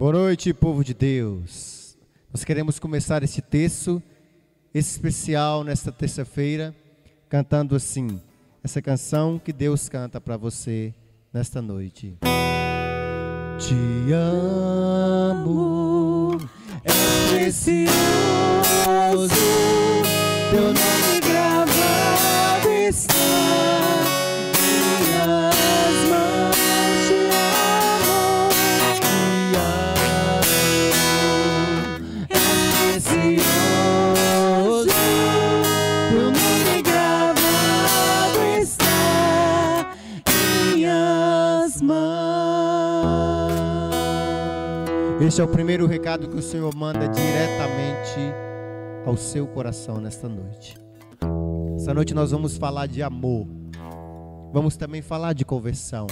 Boa noite, povo de Deus. Nós queremos começar esse texto especial nesta terça-feira, cantando assim, essa canção que Deus canta para você nesta noite. Te amo, é precioso, teu nome gravado está. Este é o primeiro recado que o Senhor manda diretamente ao seu coração nesta noite. Esta noite nós vamos falar de amor. Vamos também falar de conversão.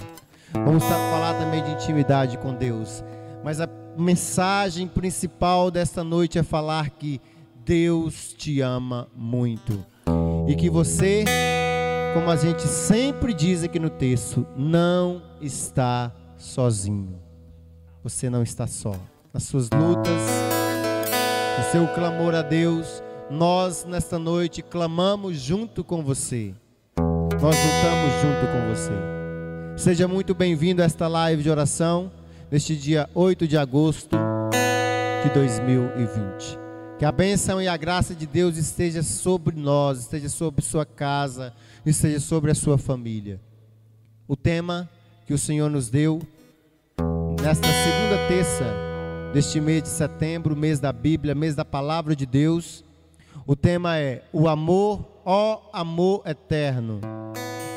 Vamos falar também de intimidade com Deus. Mas a mensagem principal desta noite é falar que Deus te ama muito. E que você, como a gente sempre diz aqui no texto, não está sozinho você não está só. Nas suas lutas, no seu clamor a Deus, nós nesta noite clamamos junto com você. Nós lutamos junto com você. Seja muito bem-vindo a esta live de oração neste dia 8 de agosto de 2020. Que a bênção e a graça de Deus esteja sobre nós, esteja sobre sua casa, esteja sobre a sua família. O tema que o Senhor nos deu nesta segunda terça deste mês de setembro, mês da Bíblia, mês da palavra de Deus. O tema é o amor, ó amor eterno,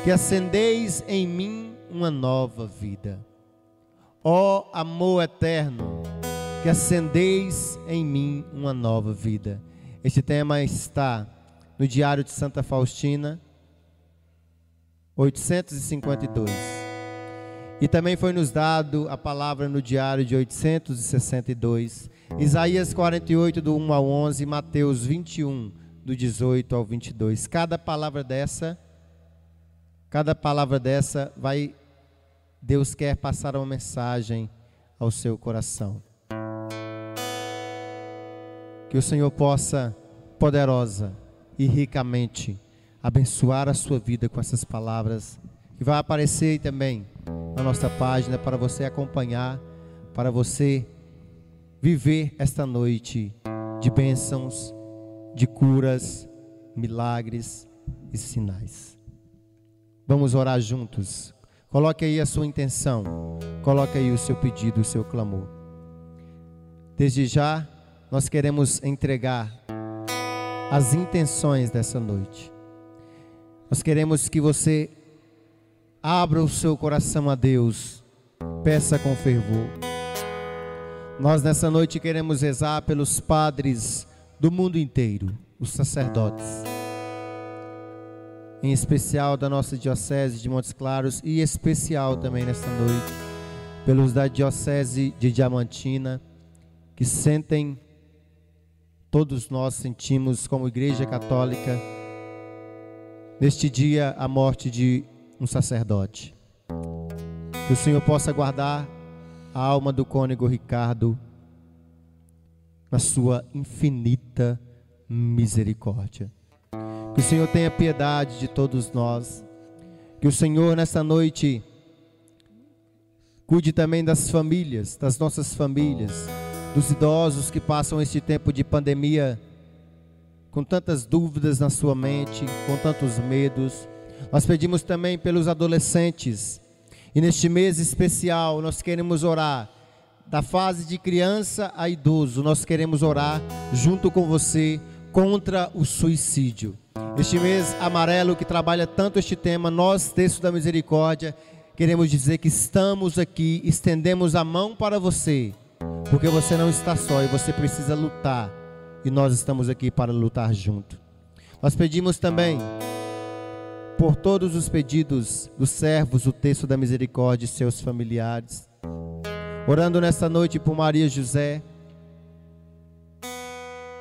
que acendeis em mim uma nova vida. Ó amor eterno, que acendeis em mim uma nova vida. Este tema está no Diário de Santa Faustina, 852. E também foi nos dado a palavra no diário de 862, Isaías 48 do 1 ao 11, Mateus 21 do 18 ao 22. Cada palavra dessa cada palavra dessa vai Deus quer passar uma mensagem ao seu coração. Que o Senhor possa poderosa e ricamente abençoar a sua vida com essas palavras que vai aparecer também na nossa página para você acompanhar, para você viver esta noite de bênçãos, de curas, milagres e sinais. Vamos orar juntos. Coloque aí a sua intenção, coloque aí o seu pedido, o seu clamor. Desde já, nós queremos entregar as intenções dessa noite. Nós queremos que você Abra o seu coração a Deus. Peça com fervor. Nós nessa noite queremos rezar pelos padres do mundo inteiro, os sacerdotes. Em especial da nossa diocese de Montes Claros e especial também nesta noite pelos da diocese de Diamantina que sentem todos nós sentimos como igreja católica neste dia a morte de um sacerdote. Que o Senhor possa guardar a alma do cônego Ricardo na sua infinita misericórdia. Que o Senhor tenha piedade de todos nós. Que o Senhor nessa noite cuide também das famílias, das nossas famílias, dos idosos que passam este tempo de pandemia com tantas dúvidas na sua mente, com tantos medos, nós pedimos também pelos adolescentes. E neste mês especial, nós queremos orar da fase de criança a idoso. Nós queremos orar junto com você contra o suicídio. Este mês amarelo que trabalha tanto este tema, nós, Texto da Misericórdia, queremos dizer que estamos aqui, estendemos a mão para você, porque você não está só e você precisa lutar. E nós estamos aqui para lutar junto. Nós pedimos também por todos os pedidos dos servos, o texto da misericórdia e seus familiares. Orando nesta noite por Maria José,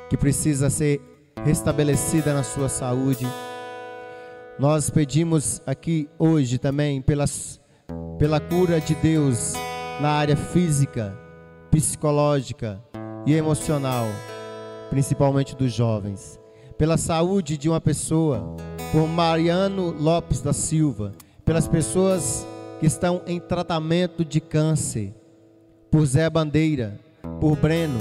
que precisa ser restabelecida na sua saúde. Nós pedimos aqui hoje também pela cura de Deus na área física, psicológica e emocional, principalmente dos jovens. Pela saúde de uma pessoa, por Mariano Lopes da Silva, pelas pessoas que estão em tratamento de câncer, por Zé Bandeira, por Breno,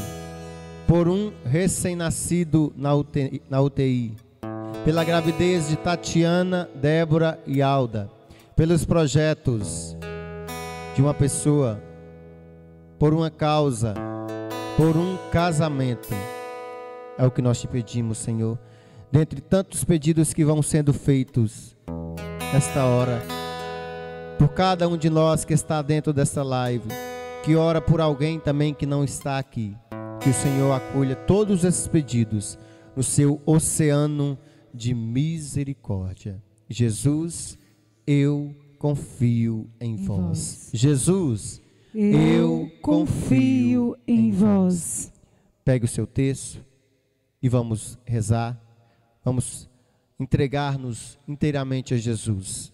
por um recém-nascido na UTI, pela gravidez de Tatiana, Débora e Alda, pelos projetos de uma pessoa, por uma causa, por um casamento. É o que nós te pedimos, Senhor. Dentre tantos pedidos que vão sendo feitos nesta hora, por cada um de nós que está dentro desta live, que ora por alguém também que não está aqui. Que o Senhor acolha todos esses pedidos no seu oceano de misericórdia. Jesus, eu confio em, em vós. vós. Jesus, eu, eu confio em vós. Pegue o seu texto e vamos rezar. Vamos entregar-nos inteiramente a Jesus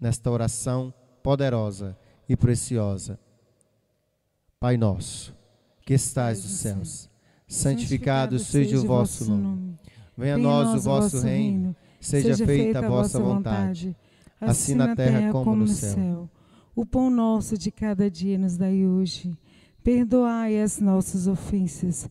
nesta oração poderosa e preciosa. Pai nosso, que estais nos céus, santificado seja o vosso nome. Venha a nós o vosso reino, seja feita a vossa vontade, assim, assim na terra como no céu. O pão nosso de cada dia nos dai hoje. Perdoai as nossas ofensas,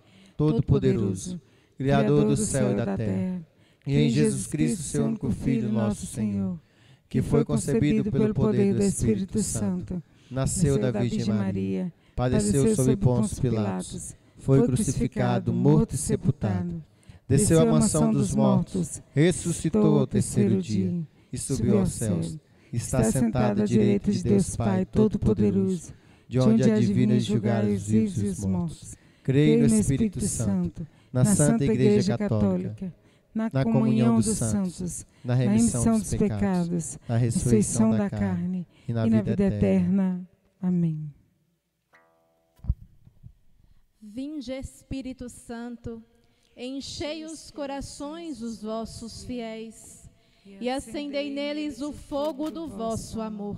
Todo-Poderoso, Criador do céu e da terra, e em Jesus Cristo, seu único Filho, nosso Senhor, que foi concebido pelo poder do Espírito Santo nasceu da Virgem Maria, padeceu sob Pôncio Pilatos, foi crucificado, morto e sepultado, desceu à mansão dos mortos, ressuscitou ao terceiro dia e subiu aos céus. Está sentado à direita de Deus Pai Todo-Poderoso, de onde há de vir julgar os vivos e os mortos. Creio no Espírito Santo, na Santa Igreja Católica, na comunhão dos santos, na remissão dos pecados, na ressurreição da carne e na, vida, vida eterna. Amém. Vinde, Espírito Santo, enchei os corações dos vossos fiéis e acendei neles o fogo do vosso amor.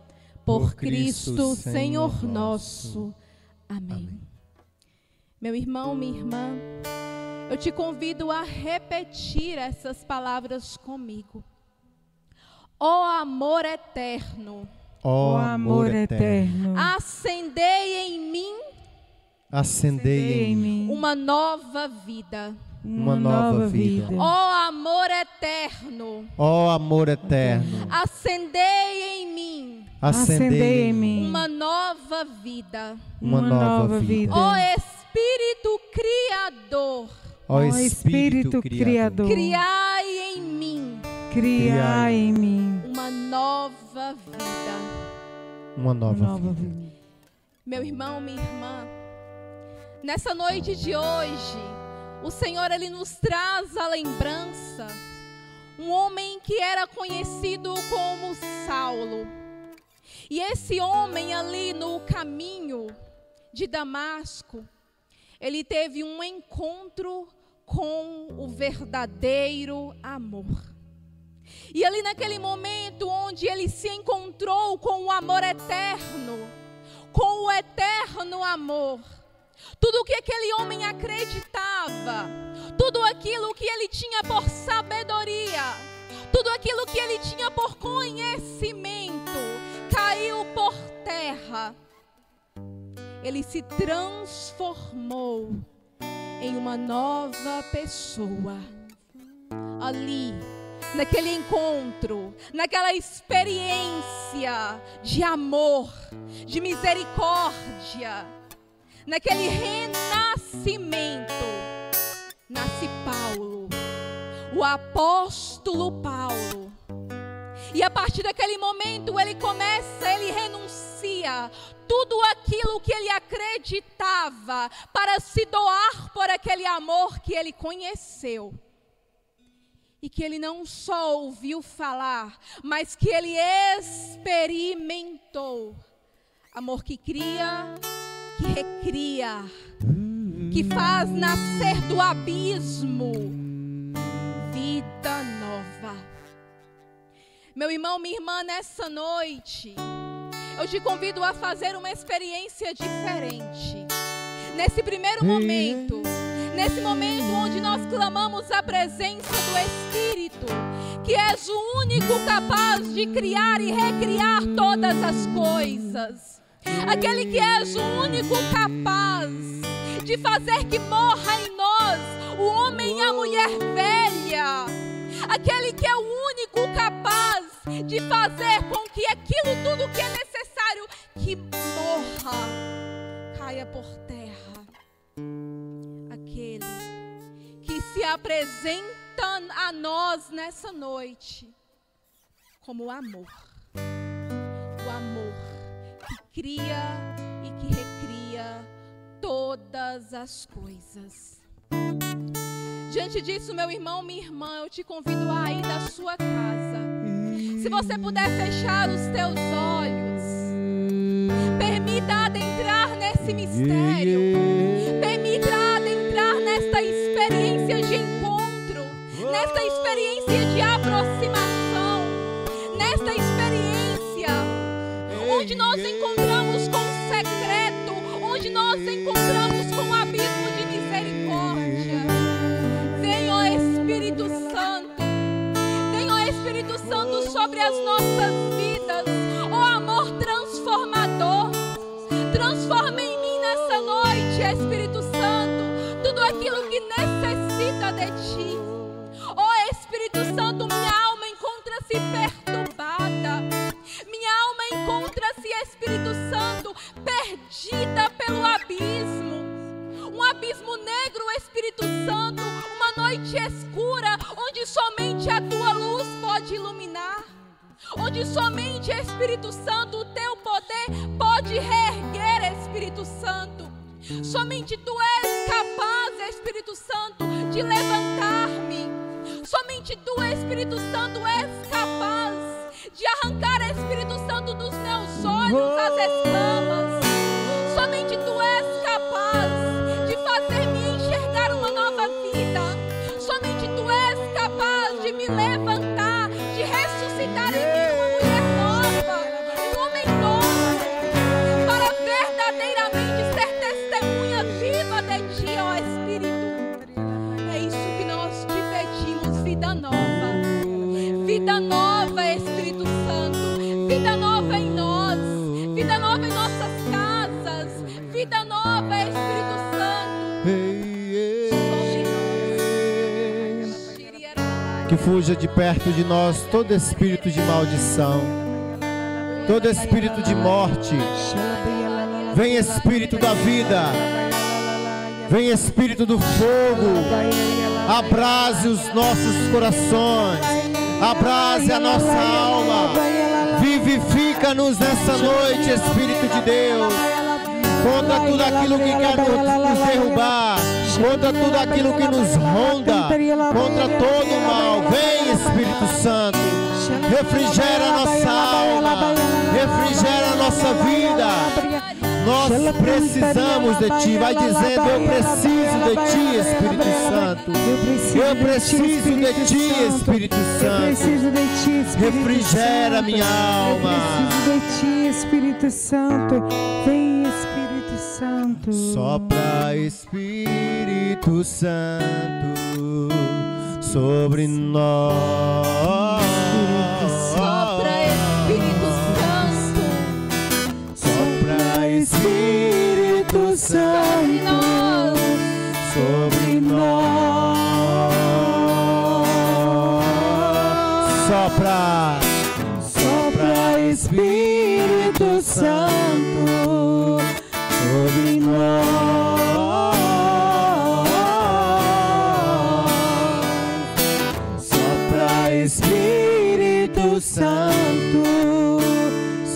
Por Cristo, Senhor nosso. Amém. Meu irmão, minha irmã, eu te convido a repetir essas palavras comigo. Ó oh, amor eterno ó amor eterno, acendei em mim, acendei em mim uma nova vida. Uma nova vida. Ó amor eterno. Ó amor eterno. Acendei em mim. Acendei em mim uma nova vida. Uma nova vida. Ó Espírito Criador. Ó Espírito Criador. Criai em mim. Criai em mim uma nova vida uma nova, nova vida. vida. Meu irmão, minha irmã, nessa noite de hoje, o Senhor ele nos traz a lembrança um homem que era conhecido como Saulo. E esse homem ali no caminho de Damasco, ele teve um encontro com o verdadeiro amor. E ali naquele momento onde ele se encontrou com o amor eterno, com o eterno amor, tudo o que aquele homem acreditava, tudo aquilo que ele tinha por sabedoria, tudo aquilo que ele tinha por conhecimento, caiu por terra. ele se transformou em uma nova pessoa. Ali, naquele encontro, naquela experiência de amor, de misericórdia, naquele renascimento, nasce Paulo, o apóstolo Paulo. E a partir daquele momento ele começa, ele renuncia tudo aquilo que ele acreditava para se doar por aquele amor que ele conheceu. E que ele não só ouviu falar, mas que ele experimentou. Amor que cria, que recria, que faz nascer do abismo vida nova. Meu irmão, minha irmã, nessa noite, eu te convido a fazer uma experiência diferente. Nesse primeiro momento, nesse momento onde nós clamamos a presença do Espírito, que és o único capaz de criar e recriar todas as coisas. Aquele que és o único capaz de fazer que morra em nós o homem e a mulher velha. Aquele que é o único capaz de fazer com que aquilo tudo que é necessário que morra caia por terra. Aquele que se apresenta a nós nessa noite como amor. Cria e que recria todas as coisas. Diante disso, meu irmão, minha irmã, eu te convido a ir da sua casa. Se você puder fechar os teus olhos, permita adentrar nesse mistério. Permita adentrar nesta experiência de encontro, nesta experiência de aproximação, nesta experiência onde nós encontramos nós encontramos com o abismo de misericórdia. Vem, ó Espírito Santo, vem, ó Espírito Santo, sobre as nossas vidas, ó amor transformador. Transforma em mim nessa noite, Espírito Santo, tudo aquilo que necessita de ti. Ó Espírito Santo, minha Espírito Santo, perdida pelo abismo. Um abismo negro, Espírito Santo, uma noite escura, onde somente a tua luz pode iluminar. Onde somente, Espírito Santo, o teu poder pode reerguer, Espírito Santo. Somente tu és capaz, Espírito Santo, de levantar-me. Somente tu, Espírito Santo, és capaz de arrancar, Espírito Santo, dos meus olhos as escamas. Somente tu és capaz de fazer-me enxergar uma nova fuja de perto de nós todo espírito de maldição, todo espírito de morte. Vem espírito da vida, vem espírito do fogo, abrase os nossos corações, abrase a nossa alma, vivifica-nos nessa noite, Espírito de Deus, contra tudo aquilo que quer nos derrubar, contra tudo aquilo que nos ronda, contra todo o mal. Vem, Espírito Santo, refrigera a nossa alma, refrigera a nossa vida. Nós precisamos de Ti. Vai dizendo: Eu preciso de Ti, Espírito Santo. Eu preciso de Ti, Espírito Eu Santo. Refrigera minha Eu alma. preciso de ti, Espírito Santo. Vem, Espírito Santo. Espírito Santo sobre nós. Sopra, Espírito Santo. Sopra Espírito Santo sobre nós. Sopra, Sopra Espírito Santo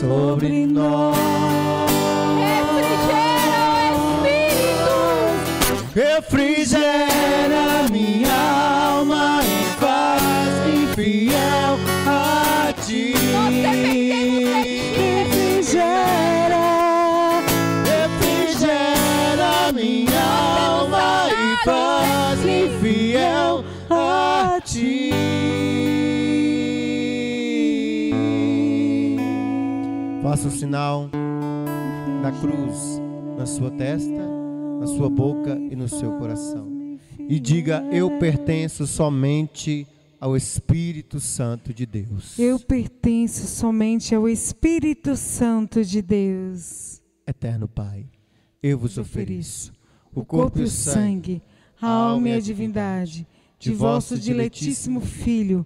sobre Faça o sinal da cruz na sua testa, na sua boca e no seu coração. E diga: Eu pertenço somente ao Espírito Santo de Deus. Eu pertenço somente ao Espírito Santo de Deus. Eterno Pai, eu vos ofereço o corpo e o sangue, a alma e a divindade de vosso diletíssimo Filho,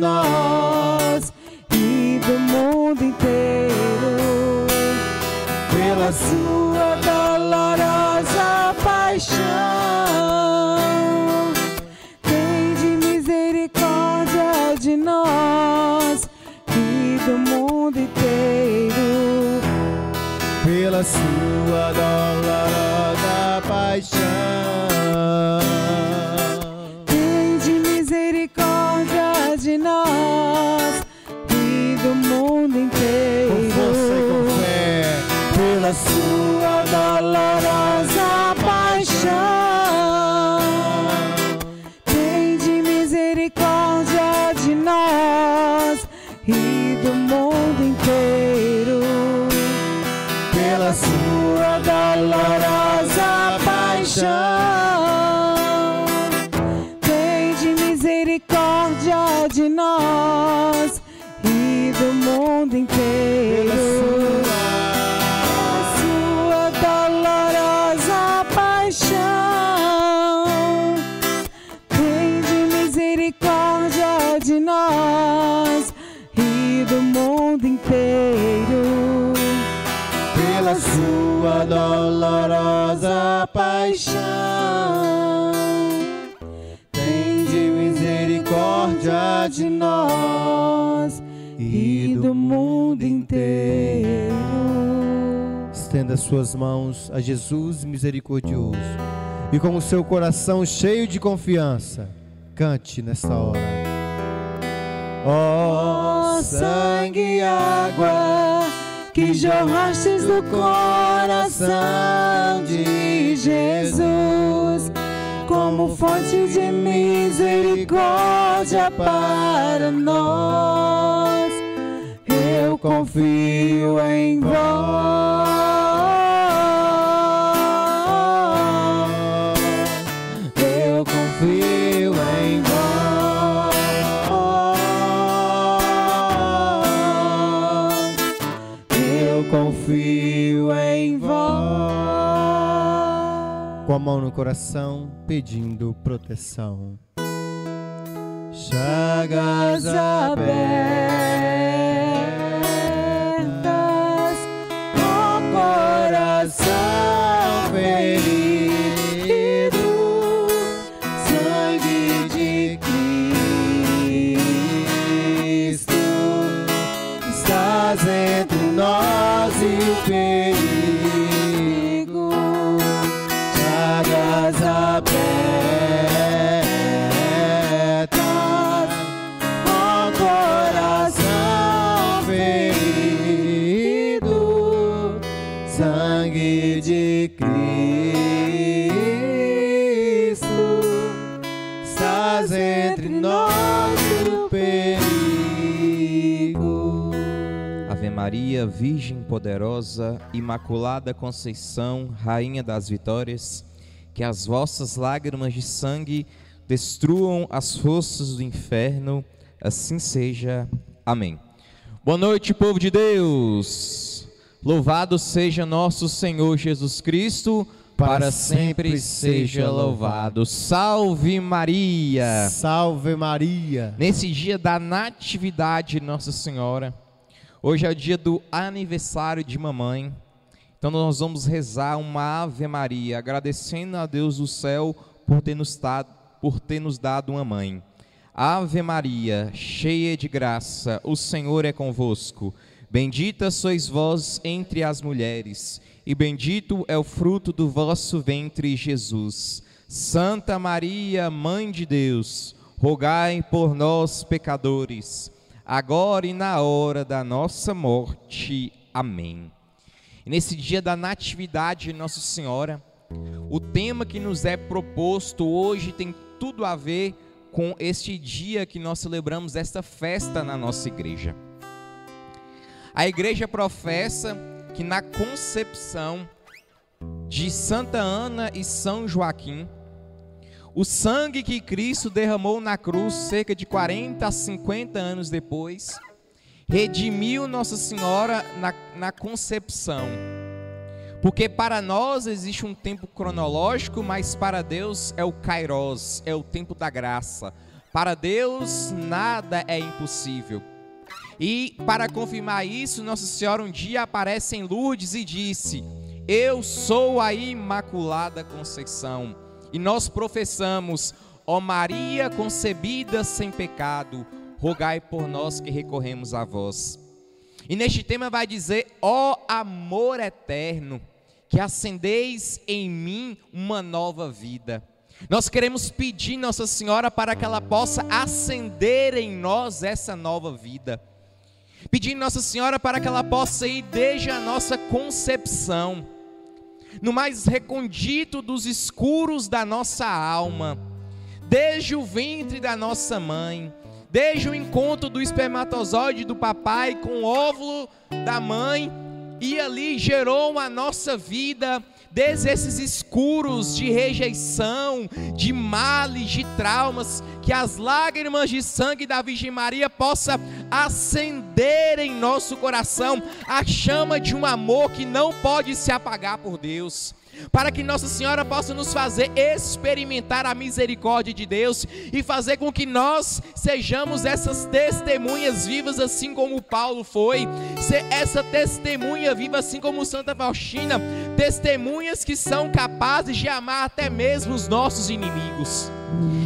misericórdia dolorosa paixão. Tende misericórdia de nós e do mundo inteiro. Estenda suas mãos a Jesus misericordioso e com o seu coração cheio de confiança, cante nesta hora. Ó Ó sangue e água que jorrastes do coração de Jesus, como fonte de misericórdia para nós. Eu confio em vós. mão no coração pedindo proteção. Chagas abertas, com coração ferido, sangue de Cristo, estás entre nós e o ferido. Maria, Virgem poderosa, Imaculada Conceição, Rainha das Vitórias, que as vossas lágrimas de sangue destruam as forças do inferno, assim seja. Amém. Boa noite, povo de Deus. Louvado seja nosso Senhor Jesus Cristo, para, sempre seja louvado. Salve Maria! Salve Maria. Nesse dia da Natividade de Nossa Senhora, hoje é o dia do aniversário de mamãe. Então nós vamos rezar uma Ave Maria, agradecendo a Deus do céu por ter nos dado, por ter nos dado uma mãe. Ave Maria, cheia de graça, o Senhor é convosco. Bendita sois vós entre as mulheres, e bendito é o fruto do vosso ventre, Jesus. Santa Maria, Mãe de Deus, rogai por nós, pecadores, agora e na hora da nossa morte. Amém. Nesse dia da Natividade de Nossa Senhora, o tema que nos é proposto hoje tem tudo a ver com este dia que nós celebramos esta festa na nossa igreja. A igreja professa que na concepção de Santa Ana e São Joaquim, o sangue que Cristo derramou na cruz cerca de 40 a 50 anos depois, redimiu Nossa Senhora na, na concepção. Porque para nós existe um tempo cronológico, mas para Deus é o Kairos, é o tempo da graça. Para Deus nada é impossível. E para confirmar isso, Nossa Senhora um dia aparece em Lourdes e disse: Eu sou a Imaculada Conceição. E nós professamos: Ó Maria concebida sem pecado, rogai por nós que recorremos a vós. E neste tema vai dizer: Ó amor eterno, que acendeis em mim uma nova vida. Nós queremos pedir Nossa Senhora para que ela possa acender em nós essa nova vida. Pedir Nossa Senhora para que ela possa ir desde a nossa concepção, no mais recondito dos escuros da nossa alma, desde o ventre da nossa mãe, desde o encontro do espermatozoide do papai com o óvulo da mãe, e ali gerou a nossa vida desde esses escuros de rejeição, de males, de traumas, que as lágrimas de sangue da Virgem Maria possa acender em nosso coração a chama de um amor que não pode se apagar por Deus para que Nossa Senhora possa nos fazer experimentar a misericórdia de Deus e fazer com que nós sejamos essas testemunhas vivas, assim como Paulo foi, ser essa testemunha viva, assim como Santa Faustina, testemunhas que são capazes de amar até mesmo os nossos inimigos.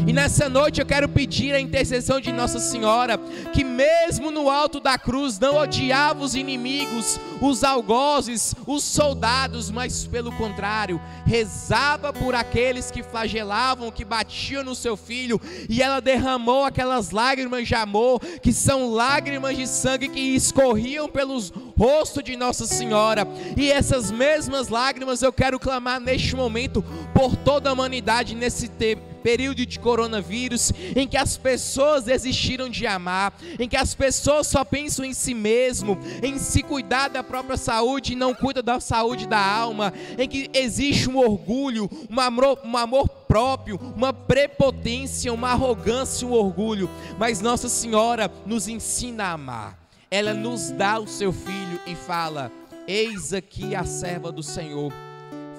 E nessa noite eu quero pedir a intercessão de Nossa Senhora, que mesmo no alto da cruz não odiava os inimigos, os algozes, os soldados, mas pelo contrário, rezava por aqueles que flagelavam, que batiam no seu filho, e ela derramou aquelas lágrimas de amor, que são lágrimas de sangue que escorriam pelos rostos de Nossa Senhora. E essas mesmas lágrimas eu quero clamar neste momento por toda a humanidade nesse tempo período de coronavírus, em que as pessoas desistiram de amar, em que as pessoas só pensam em si mesmo, em se cuidar da própria saúde e não cuidam da saúde da alma, em que existe um orgulho, um amor, um amor próprio, uma prepotência, uma arrogância, um orgulho, mas Nossa Senhora nos ensina a amar. Ela nos dá o seu filho e fala: Eis aqui a serva do Senhor,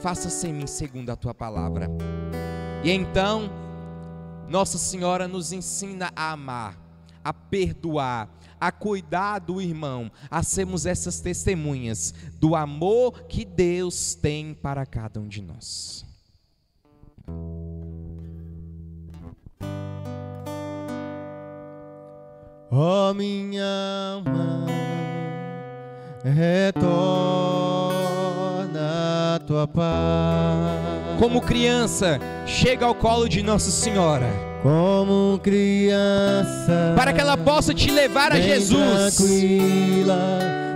faça-se em mim segundo a tua palavra. E então, Nossa Senhora nos ensina a amar, a perdoar, a cuidar do irmão, a sermos essas testemunhas do amor que Deus tem para cada um de nós. Ó minha alma, retorna a tua paz. Como criança, chega ao colo de Nossa Senhora, Como criança, para que ela possa te levar a Jesus. tranquila,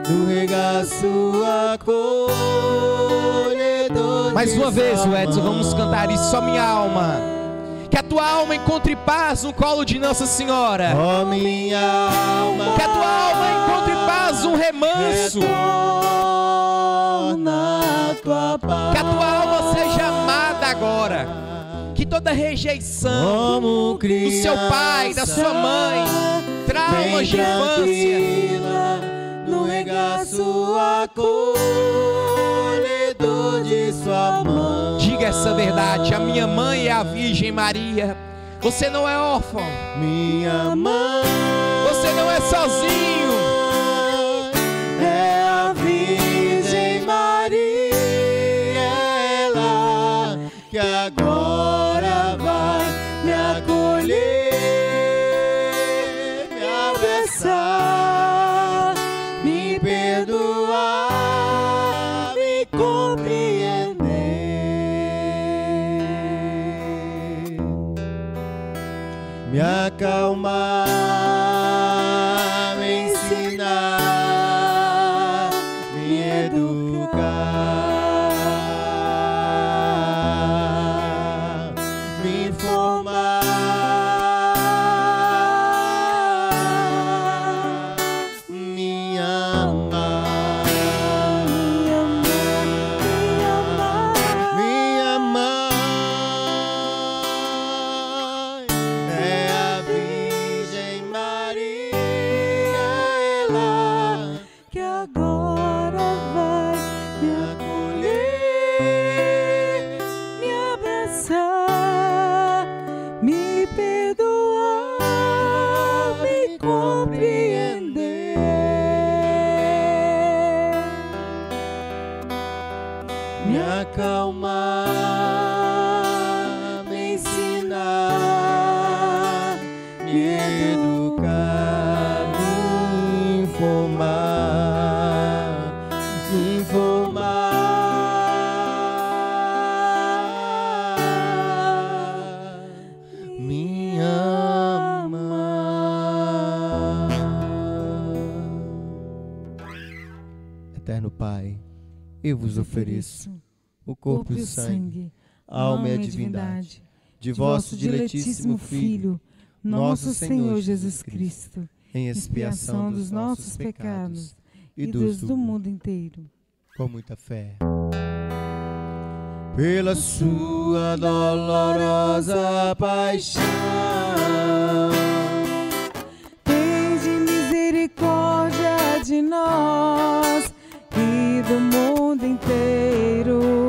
no regaço acolhedor. Mais uma vez, Edson, vamos cantar isso, só minha alma. Que a tua alma encontre paz no colo de Nossa Senhora. Ó minha alma, Que a tua alma encontre paz no remanso. retorna a tua paz. Que a tua alma seja amada agora. Que toda rejeição Como do seu pai, da sua mãe, traumas de infância, no regaço acolhedor de sua mão. diga essa verdade. A minha mãe é a Virgem Maria. Você não é órfão. Minha mãe Você não é sozinho. Me acalmar, de vosso diletíssimo Filho, nosso Senhor Jesus Cristo, em expiação dos nossos pecados e dos do mundo inteiro. com muita fé. Pela sua dolorosa paixão, Tende misericórdia de nós e do mundo inteiro.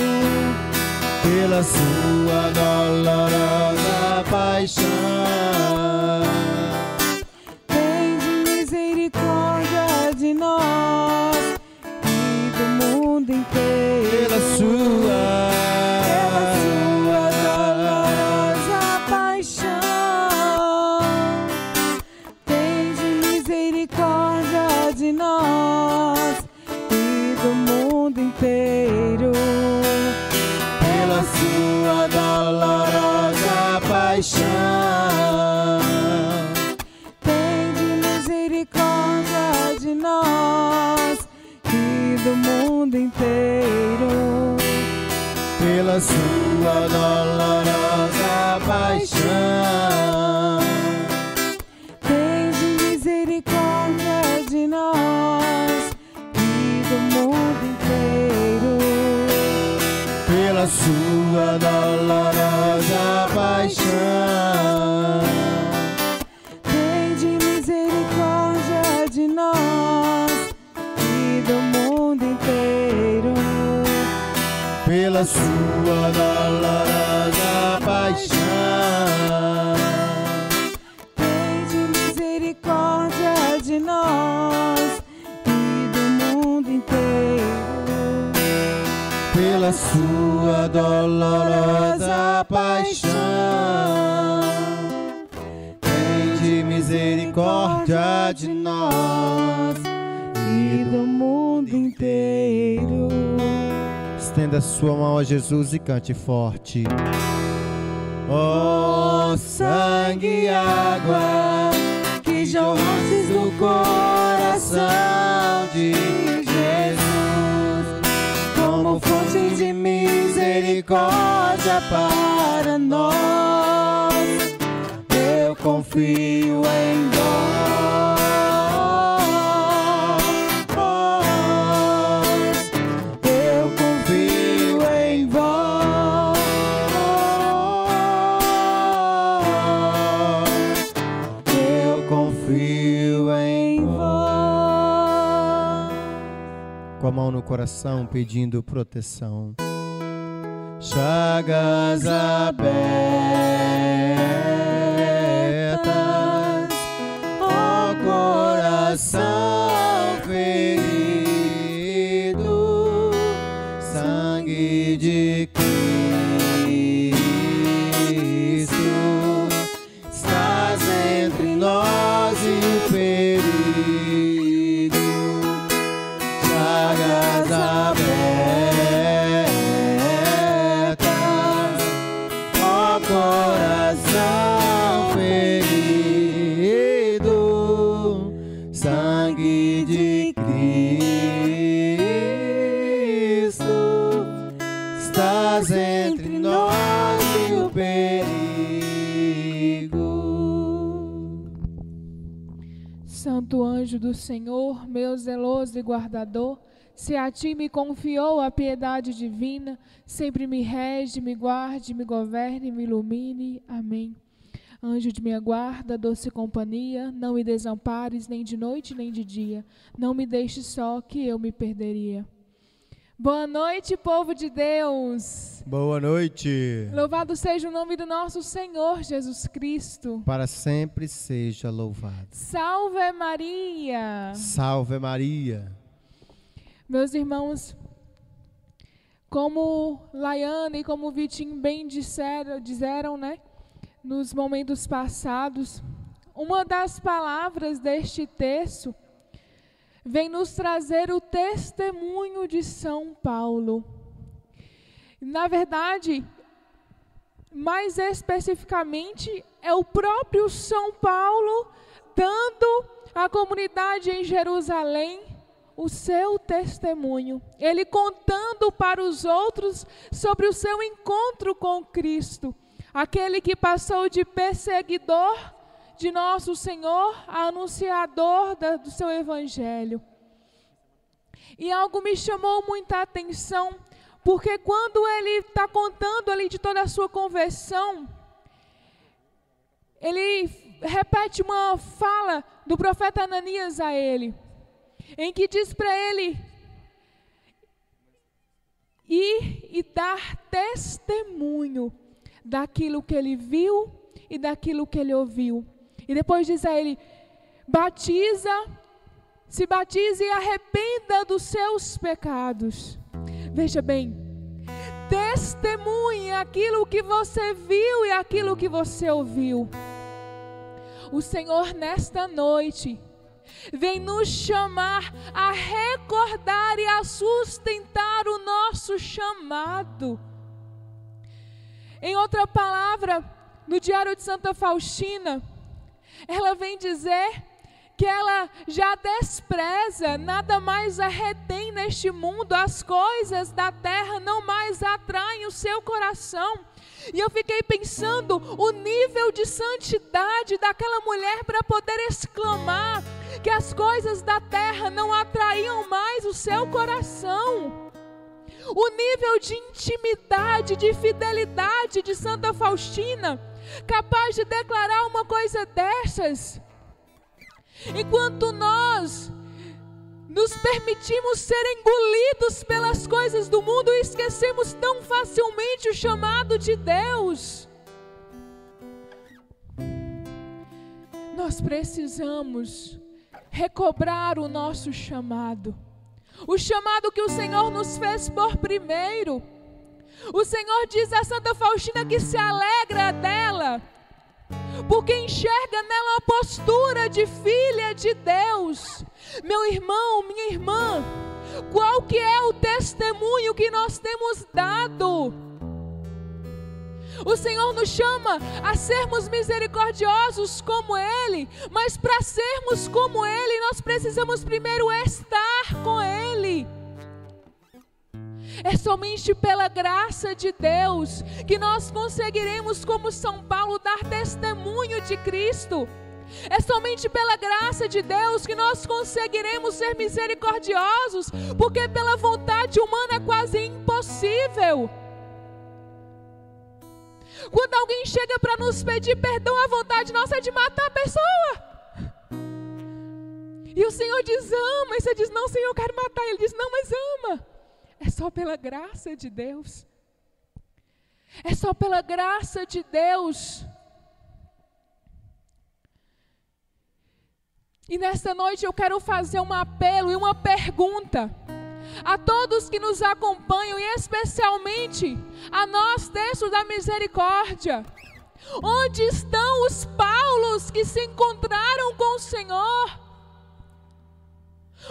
Pela sua dolorosa paixão. Jesus e cante forte. Ó sangue e água que jorrastes do coração de Jesus, como fonte de misericórdia para nós, eu confio em Com a mão no coração, pedindo proteção. Chagas abertas, Senhor, meu zeloso e guardador, se a ti me confiou a piedade divina, sempre me rege, me guarde, me governe, me ilumine. Amém. Anjo de minha guarda, doce companhia, não me desampares nem de noite nem de dia, não me deixes só que eu me perderia. Boa noite, povo de Deus. Boa noite. Louvado seja o nome do nosso Senhor Jesus Cristo. Para sempre seja louvado. Salve Maria. Salve Maria. Meus irmãos, como Laiane e como Vitinho bem disseram, disseram, né, nos momentos passados, uma das palavras deste texto vem nos trazer o testemunho de São Paulo. Na verdade, mais especificamente, é o próprio São Paulo dando à comunidade em Jerusalém o seu testemunho. Ele contando para os outros sobre o seu encontro com Cristo, aquele que passou de perseguidor de nosso Senhor anunciador da, do seu evangelho. E algo me chamou muita atenção, porque quando ele está contando ali de toda a sua conversão, ele repete uma fala do profeta Ananias a ele, em que diz para ele ir e dar testemunho daquilo que ele viu e daquilo que ele ouviu. E depois diz a ele: batiza, se batize e arrependa dos seus pecados. Veja bem, testemunhe aquilo que você viu e aquilo que você ouviu. O Senhor, nesta noite, vem nos chamar a recordar e a sustentar o nosso chamado. Em outra palavra, no Diário de Santa Faustina, ela vem dizer que ela já despreza, nada mais a retém neste mundo, as coisas da terra não mais atraem o seu coração. E eu fiquei pensando o nível de santidade daquela mulher para poder exclamar que as coisas da terra não atraíam mais o seu coração. O nível de intimidade, de fidelidade de Santa Faustina, capaz de declarar uma coisa dessas. Enquanto nós nos permitimos ser engolidos pelas coisas do mundo e esquecemos tão facilmente o chamado de Deus. Nós precisamos recobrar o nosso chamado, o chamado que o Senhor nos fez por primeiro. O Senhor diz a Santa Faustina que se alegra dela, porque enxerga nela a postura de filha de Deus. Meu irmão, minha irmã, qual que é o testemunho que nós temos dado? O Senhor nos chama a sermos misericordiosos como Ele, mas para sermos como Ele, nós precisamos primeiro estar com Ele. É somente pela graça de Deus que nós conseguiremos, como São Paulo, dar testemunho de Cristo. É somente pela graça de Deus que nós conseguiremos ser misericordiosos, porque pela vontade humana é quase impossível. Quando alguém chega para nos pedir perdão, a vontade nossa é de matar a pessoa. E o Senhor diz: ama. E você diz: não, Senhor, eu quero matar. Ele diz: não, mas ama. É só pela graça de Deus. É só pela graça de Deus. E nesta noite eu quero fazer um apelo e uma pergunta a todos que nos acompanham e especialmente a nós, texto da misericórdia. Onde estão os Paulos que se encontraram com o Senhor?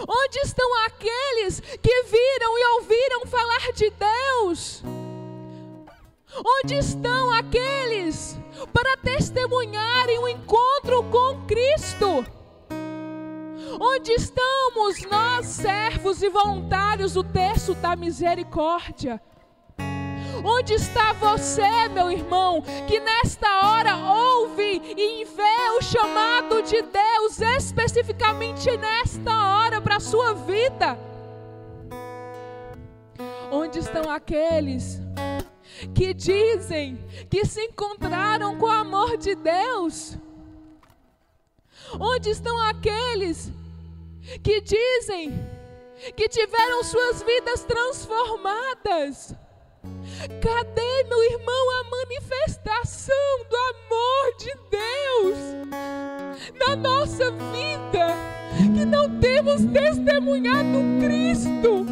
Onde estão aqueles que viram e ouviram falar de Deus? Onde estão aqueles para testemunharem o encontro com Cristo? Onde estamos nós, servos e voluntários do terço da misericórdia? Onde está você, meu irmão, que nesta hora ouve e vê o chamado de Deus especificamente nesta hora para a sua vida? Onde estão aqueles que dizem que se encontraram com o amor de Deus? Onde estão aqueles que dizem que tiveram suas vidas transformadas? Cadê, meu irmão, a manifestação do amor de Deus na nossa vida? Que não temos testemunhado Cristo.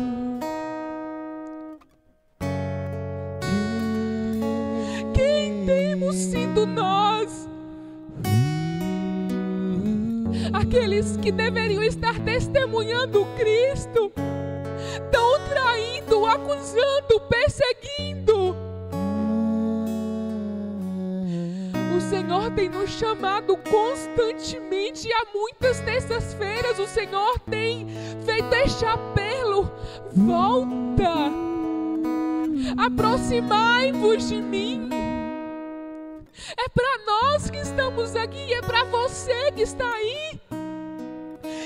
Quem temos sido nós? Aqueles que deveriam estar testemunhando Cristo estão traindo, acusando, perseguindo. O Senhor tem nos chamado constantemente há muitas terças-feiras o Senhor tem feito este apelo: volta, aproximai-vos de mim. É para nós que estamos aqui, é para você que está aí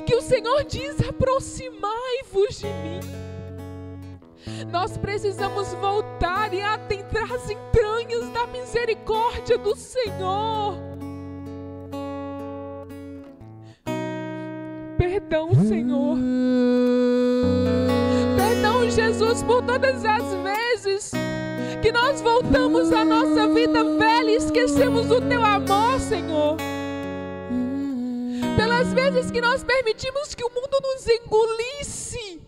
que o Senhor diz: aproximai-vos de mim. Nós precisamos voltar e adentrar as entranhas da misericórdia do Senhor. Perdão, Senhor. Perdão, Jesus, por todas as vezes que nós voltamos à nossa vida velha e esquecemos o teu amor, Senhor pelas vezes que nós permitimos que o mundo nos engolisse,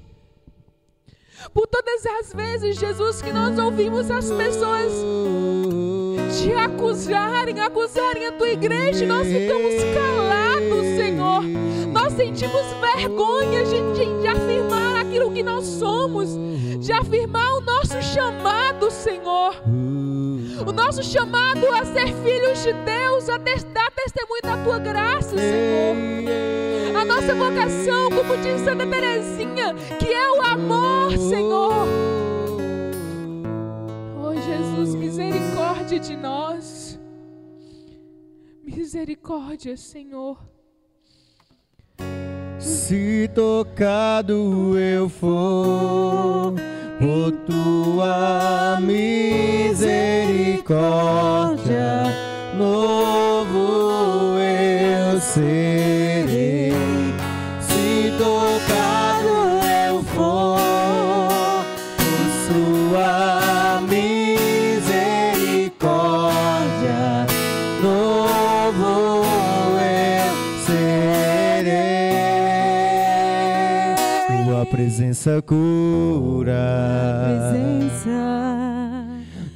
por todas as vezes, Jesus, que nós ouvimos as pessoas te acusarem, acusarem a tua igreja, nós ficamos calados, Senhor. Nós sentimos vergonha de, de, de afirmar aquilo que nós somos, de afirmar o nosso chamado, Senhor. O nosso chamado a ser filhos de Deus, a dar testemunho da tua graça, Senhor. A nossa vocação, como diz Santa Teresinha, que é o amor, Senhor. Oh, Jesus, misericórdia de nós. Misericórdia, Senhor. Se tocado eu for por tua misericórdia, novo eu serei. Presença cura. presença.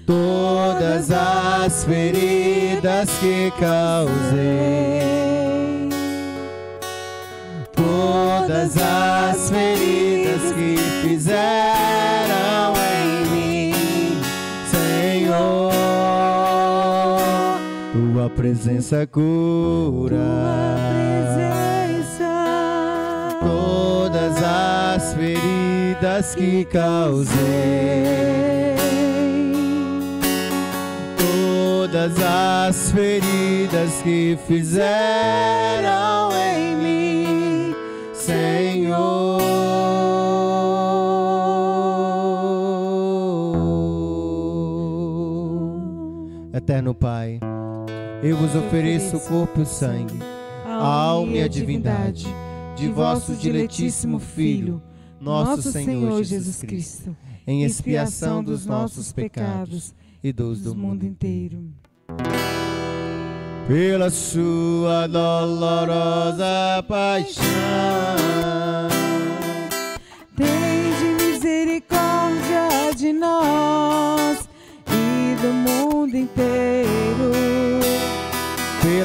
Todas as feridas que causei. Todas as feridas que fizeram em mim, Senhor. Tua presença cura. presença. Todas as feridas que causei. Todas as feridas que fizeram em mim, Senhor. Eterno Pai, eu vos ofereço o corpo e o sangue, a alma e a divindade de vosso diletíssimo Filho, nosso Senhor Jesus Cristo, em expiação dos nossos pecados e dos do mundo inteiro. Pela sua dolorosa paixão, Tende misericórdia de nós e do mundo inteiro.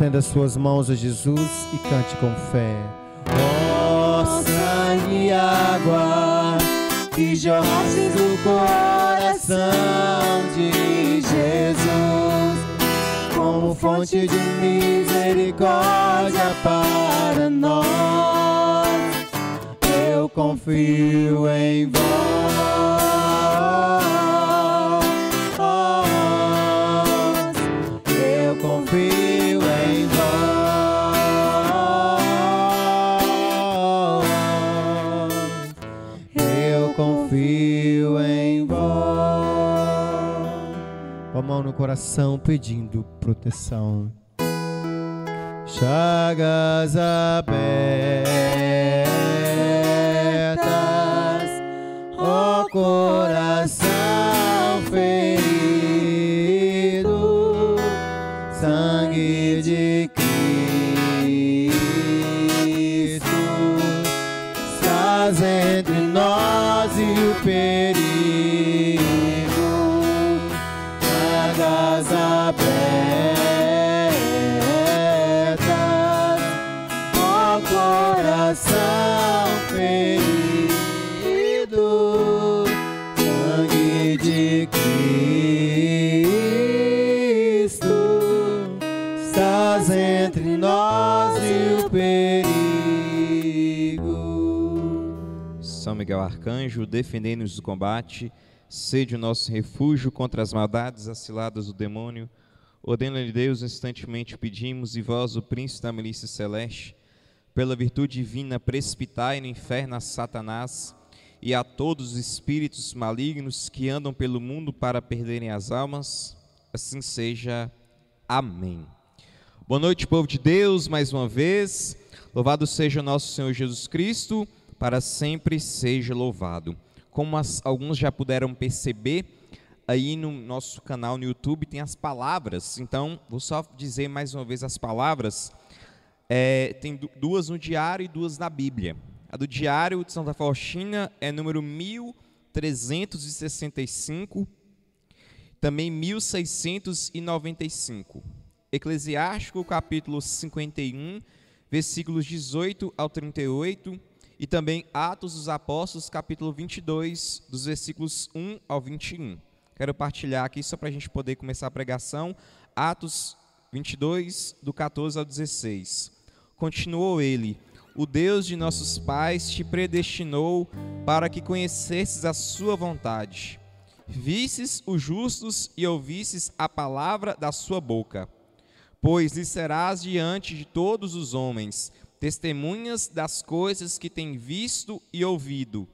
Estenda suas mãos a Jesus e cante com fé. Ó sangue e água que jorraste do coração de Jesus como fonte de misericórdia para nós. Eu confio em vós. Mão no coração pedindo proteção. Chagas abertas, ó coração ferido, Arcanjo, defendendo-nos do combate, sede o nosso refúgio contra as maldades aciladas do demônio. Ordena-lhe Deus, instantemente pedimos, e vós, o príncipe da milícia celeste, pela virtude divina, precipitai no inferno a Satanás e a todos os espíritos malignos que andam pelo mundo para perderem as almas. Assim seja. Amém. Boa noite, povo de Deus, mais uma vez. Louvado seja o nosso Senhor Jesus Cristo, para sempre seja louvado. Como as, alguns já puderam perceber, aí no nosso canal no YouTube tem as palavras. Então, vou só dizer mais uma vez as palavras. É, tem duas no diário e duas na Bíblia. A do Diário de Santa Faustina é número 1365, também 1695. Eclesiástico, capítulo 51, versículos 18 ao 38, e também Atos dos Apóstolos, capítulo 22, dos versículos 1 ao 21. Quero partilhar aqui só para a gente poder começar a pregação. Atos 22, do 14 ao 16. Continuou ele o Deus de nossos pais te predestinou para que conhecesses a sua vontade, visses os justos e ouvisses a palavra da sua boca. Pois lhe serás diante de todos os homens, testemunhas das coisas que tem visto e ouvido.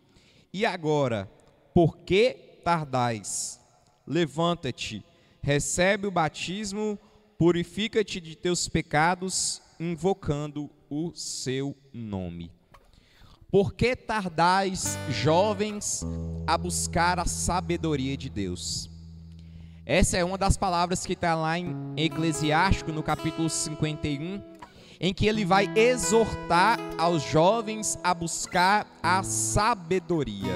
E agora, por que tardais? Levanta-te, recebe o batismo, purifica-te de teus pecados, invocando o seu nome. Por que tardais, jovens, a buscar a sabedoria de Deus? Essa é uma das palavras que está lá em Eclesiástico, no capítulo 51, em que ele vai exortar aos jovens a buscar a sabedoria.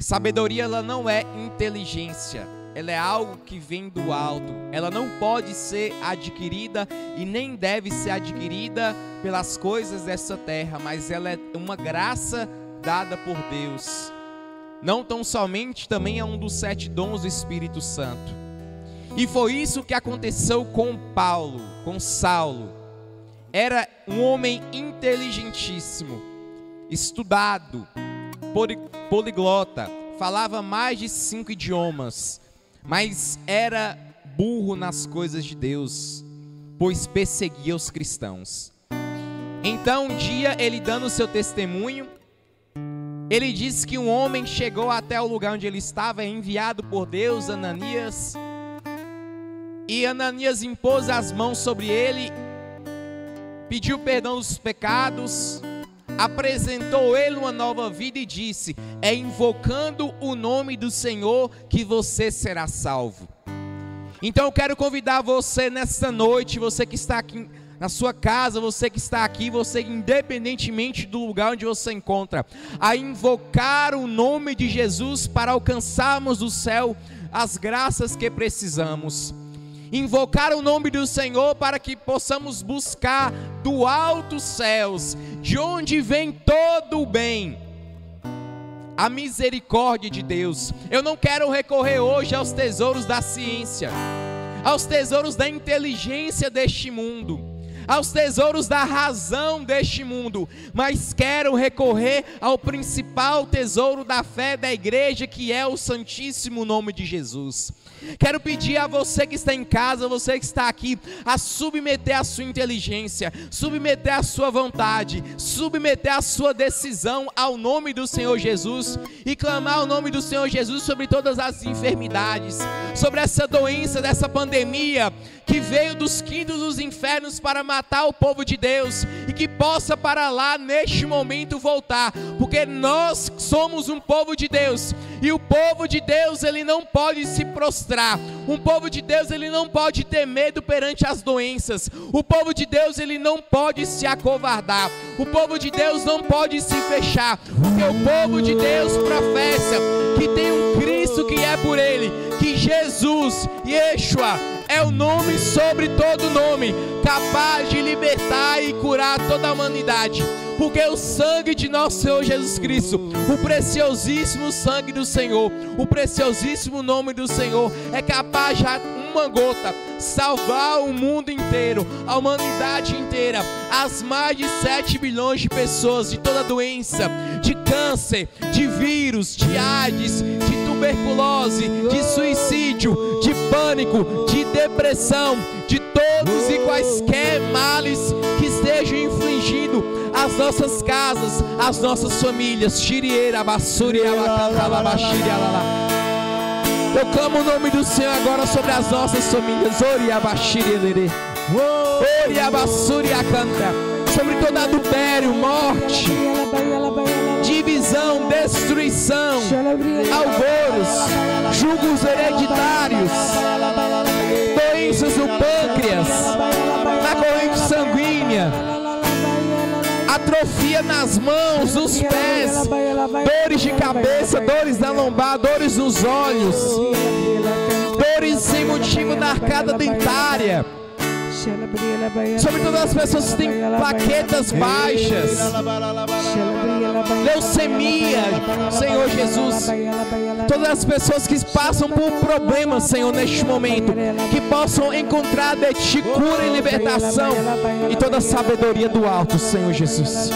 Sabedoria ela não é inteligência, ela é algo que vem do alto. Ela não pode ser adquirida e nem deve ser adquirida pelas coisas dessa terra, mas ela é uma graça dada por Deus. Não tão somente, também é um dos sete dons do Espírito Santo. E foi isso que aconteceu com Paulo, com Saulo. Era um homem inteligentíssimo, estudado, poliglota, falava mais de cinco idiomas mas era burro nas coisas de Deus, pois perseguia os cristãos. Então, um dia, ele dando o seu testemunho, ele disse que um homem chegou até o lugar onde ele estava, enviado por Deus, Ananias, e Ananias impôs as mãos sobre ele, pediu perdão dos pecados, apresentou ele uma nova vida e disse: É invocando o nome do Senhor que você será salvo. Então eu quero convidar você nesta noite, você que está aqui na sua casa, você que está aqui, você independentemente do lugar onde você encontra, a invocar o nome de Jesus para alcançarmos do céu as graças que precisamos invocar o nome do Senhor para que possamos buscar do alto céus, de onde vem todo o bem. A misericórdia de Deus. Eu não quero recorrer hoje aos tesouros da ciência, aos tesouros da inteligência deste mundo aos tesouros da razão deste mundo, mas quero recorrer ao principal tesouro da fé da igreja, que é o Santíssimo Nome de Jesus. Quero pedir a você que está em casa, você que está aqui, a submeter a sua inteligência, submeter a sua vontade, submeter a sua decisão ao nome do Senhor Jesus e clamar o nome do Senhor Jesus sobre todas as enfermidades, sobre essa doença, dessa pandemia que veio dos quintos dos infernos para matar o povo de Deus e que possa para lá neste momento voltar, porque nós somos um povo de Deus e o povo de Deus ele não pode se prostrar. Um povo de Deus ele não pode ter medo perante as doenças. O povo de Deus ele não pode se acovardar. O povo de Deus não pode se fechar, porque o povo de Deus professa que tem um Cristo que é por ele, que Jesus, Yeshua, é o nome sobre todo nome, capaz de libertar e curar toda a humanidade. Porque o sangue de nosso Senhor Jesus Cristo, o preciosíssimo sangue do Senhor, o preciosíssimo nome do Senhor, é capaz de uma gota, salvar o mundo inteiro, a humanidade inteira, as mais de 7 bilhões de pessoas de toda doença, de câncer, de vírus, de AIDS, de tuberculose, de suicídio, de pânico, de depressão, de todos e quaisquer males que estejam infligindo as nossas casas, as nossas famílias. Xirieira, basuri, Eu clamo o nome do Senhor agora sobre as nossas famílias. Oriabaxirelere. Oriabassuri canta. Sobre todo adultério, morte, divisão, destruição, alvoros, julgos hereditários, doenças do pâncreas, na corrente sanguínea atrofia nas mãos, nos pés, dores de cabeça, dores na lombar, dores nos olhos, dores sem motivo na arcada dentária sobre todas as pessoas que têm plaquetas baixas, leucemia, Senhor Jesus, todas as pessoas que passam por problemas, Senhor, neste momento, que possam encontrar de Ti cura e libertação e toda a sabedoria do alto, Senhor Jesus.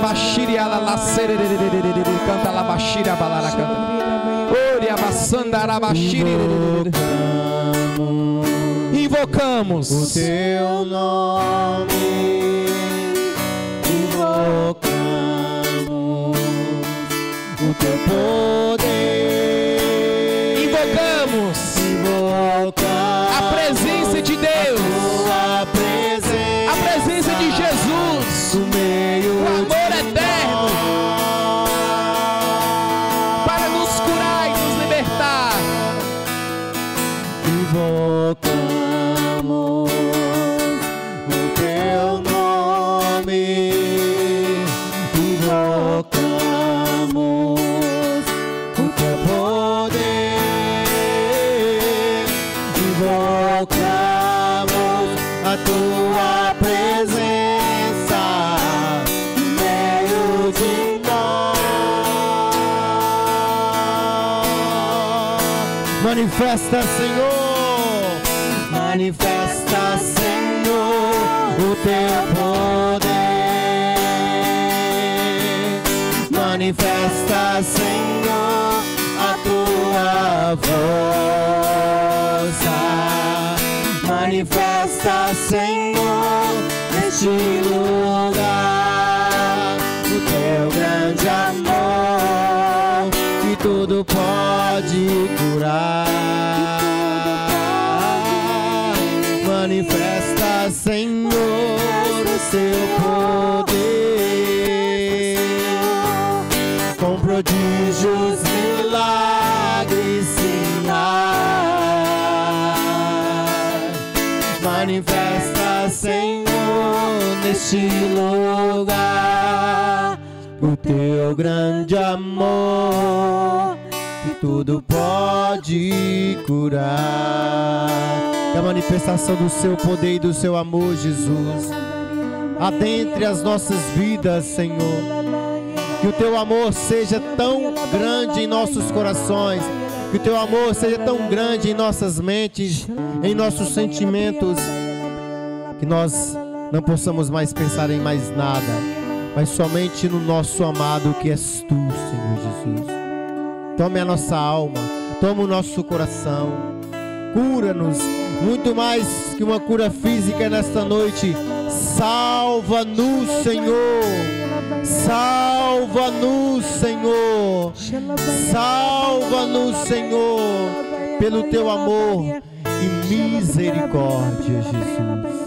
Bashiri, canta la Bashiri, balara canta. Glória, Bassandara, Bashiri invocamos. O teu nome, invocamos. O teu poder, invocamos, Manifesta, Senhor, manifesta, Senhor, o teu poder. Manifesta, Senhor, a tua força. Manifesta, Senhor, neste lugar, Neste lugar o teu grande amor que tudo pode curar. Que a manifestação do seu poder e do seu amor, Jesus, adentre as nossas vidas, Senhor. Que o teu amor seja tão grande em nossos corações. Que o teu amor seja tão grande em nossas mentes, em nossos sentimentos. Que nós não possamos mais pensar em mais nada, mas somente no nosso amado que és tu, Senhor Jesus. Tome a nossa alma, toma o nosso coração, cura-nos, muito mais que uma cura física nesta noite. Salva-nos, Senhor. Salva-nos, Senhor. Salva-nos, Senhor, pelo teu amor e misericórdia, Jesus.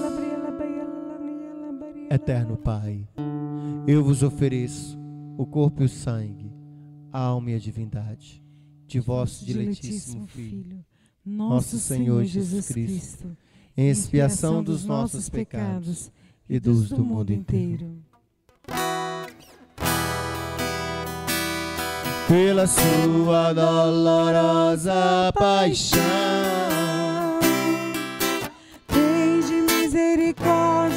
Eterno Pai, eu vos ofereço o corpo e o sangue, a alma e a divindade de vosso diletíssimo Filho, nosso Senhor Jesus Cristo, em expiação dos nossos pecados e dos do mundo inteiro. Pela sua dolorosa paixão, Tende misericórdia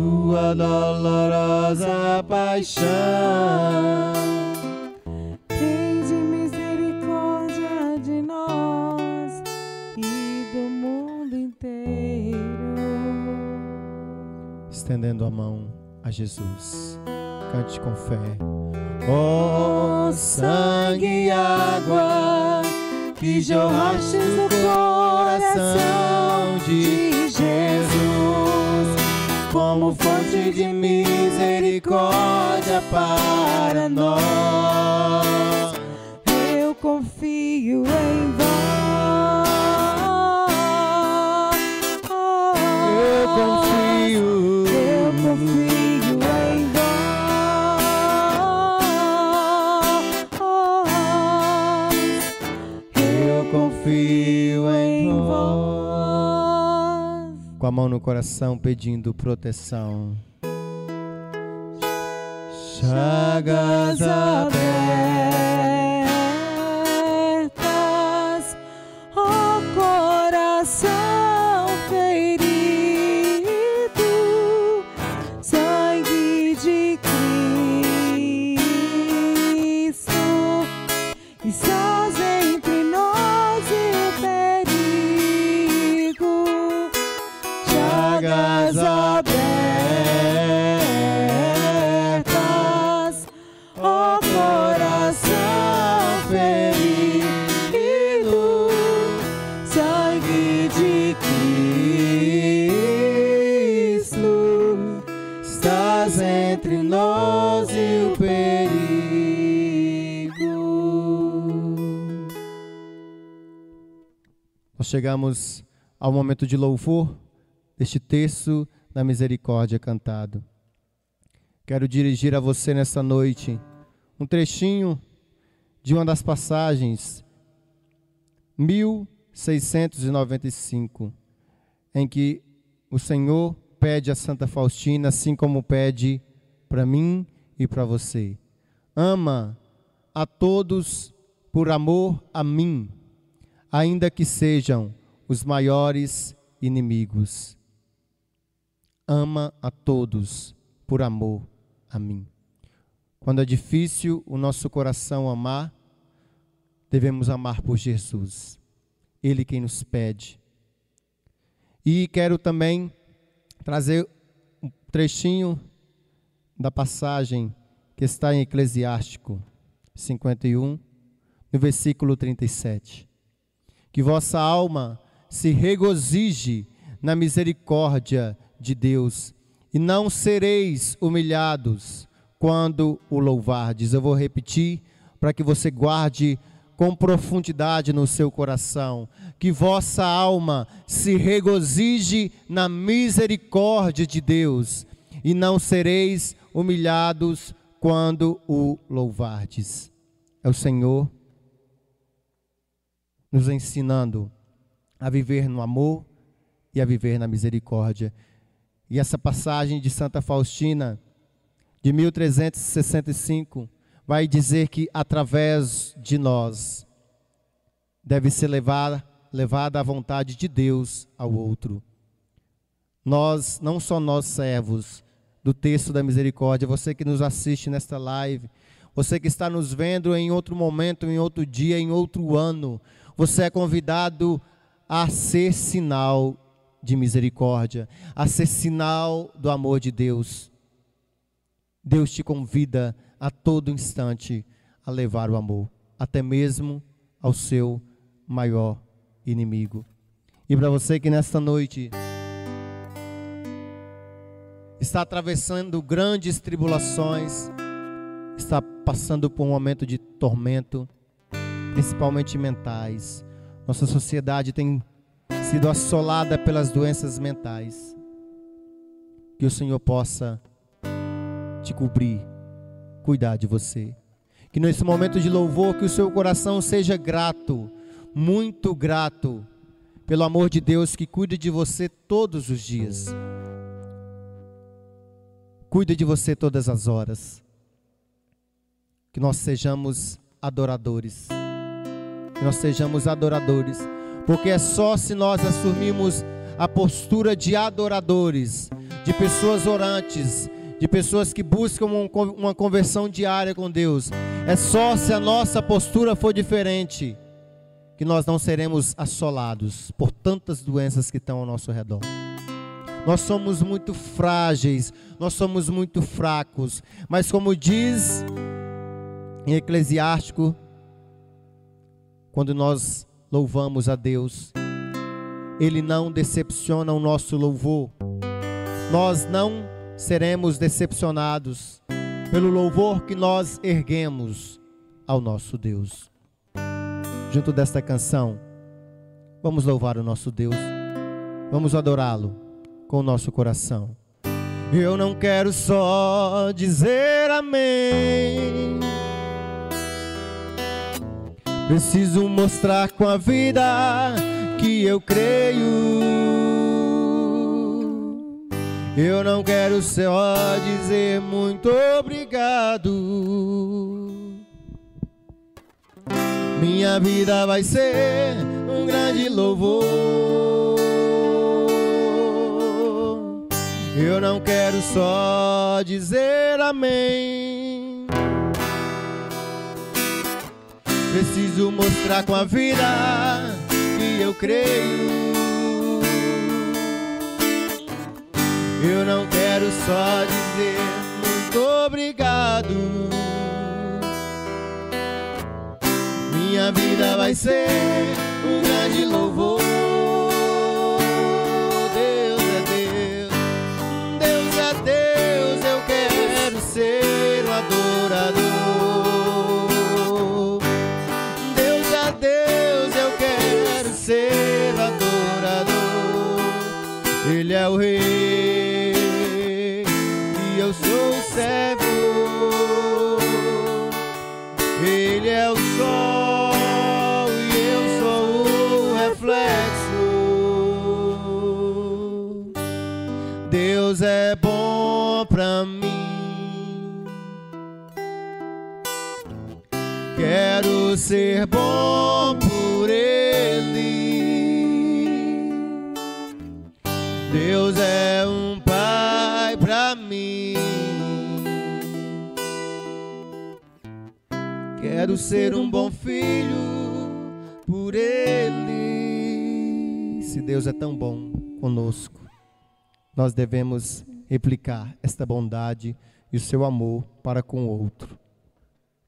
dolorosa paixão. Tende misericórdia de nós e do mundo inteiro. Estendendo a mão a Jesus. Cante com fé. Ó sangue e água que jorraste no coração de Jesus, como fonte de misericórdia para nós. Eu confio em vós. A mão no coração pedindo proteção. Chagas abertas, ó coração chegamos ao momento de louvor deste texto da misericórdia cantado. Quero dirigir a você nessa noite um trechinho de uma das passagens 1695 em que o Senhor pede a Santa Faustina, assim como pede para mim e para você. Ama a todos por amor a mim, ainda que sejam os maiores inimigos. Ama a todos por amor a mim. Quando é difícil o nosso coração amar, devemos amar por Jesus. Ele quem nos pede. E quero também trazer um trechinho da passagem que está em Eclesiástico 51, no versículo 37. Que vossa alma se regozije na misericórdia de Deus, e não sereis humilhados, quando o louvardes. Eu vou repetir para que você guarde com profundidade no seu coração, que vossa alma se regozije na misericórdia de Deus, e não sereis humilhados quando o louvardes. É o Senhor nos ensinando a viver no amor e a viver na misericórdia. E essa passagem de Santa Faustina, de 1365, vai dizer que através de nós deve ser levada, levada a vontade de Deus ao outro. Nós, não só nós servos do texto da misericórdia, você que nos assiste nesta live, você que está nos vendo em outro momento, em outro dia, em outro ano, você é convidado a ser sinal de misericórdia, a ser sinal do amor de Deus. Deus te convida a todo instante a levar o amor, até mesmo ao seu maior inimigo. E para você que nesta noite está atravessando grandes tribulações, está passando por um momento de tormento, principalmente mentais. Nossa sociedade tem sido assolada pelas doenças mentais. Que o Senhor possa te cobrir cuidar de você. Que nesse momento de louvor, que o seu coração seja grato, muito grato, pelo amor de Deus que cuida de você todos os dias. Cuida de você todas as horas. Que nós sejamos adoradores. Que nós sejamos adoradores. Porque é só se nós assumirmos a postura de adoradores, de pessoas orantes, de pessoas que buscam uma conversão diária com Deus. É só se a nossa postura for diferente que nós não seremos assolados por tantas doenças que estão ao nosso redor. Nós somos muito frágeis, nós somos muito fracos, mas como diz em Eclesiástico, quando nós louvamos a Deus, Ele não decepciona o nosso louvor. Nós não seremos decepcionados pelo louvor que nós erguemos ao nosso Deus. Junto desta canção, vamos louvar o nosso Deus, vamos adorá-lo com o nosso coração. Eu não quero só dizer amém. Preciso mostrar com a vida que eu creio eu não quero só dizer muito obrigado. Minha vida vai ser um grande louvor. Eu não quero só dizer amém. Preciso mostrar com a vida que eu creio. Eu não quero só dizer muito obrigado. Minha vida vai ser um grande louvor. É o Rei Quero ser um bom filho por Ele. Se Deus é tão bom conosco, nós devemos replicar esta bondade e o seu amor para com o outro.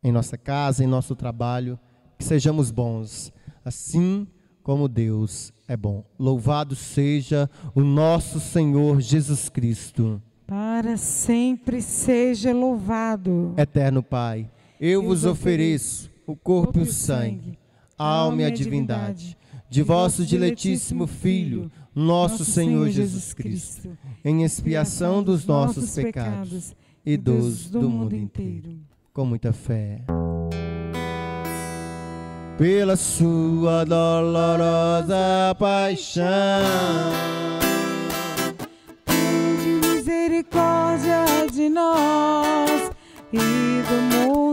Em nossa casa, em nosso trabalho, que sejamos bons, assim como Deus é bom. Louvado seja o nosso Senhor Jesus Cristo. Para sempre seja louvado. Eterno Pai, eu vos ofereço o corpo e o sangue, a alma e a divindade de vosso diletíssimo Filho, nosso Senhor Jesus Cristo, em expiação dos nossos pecados e dos do mundo inteiro. Com muita fé. Pela sua dolorosa paixão Tende misericórdia de nós e do mundo.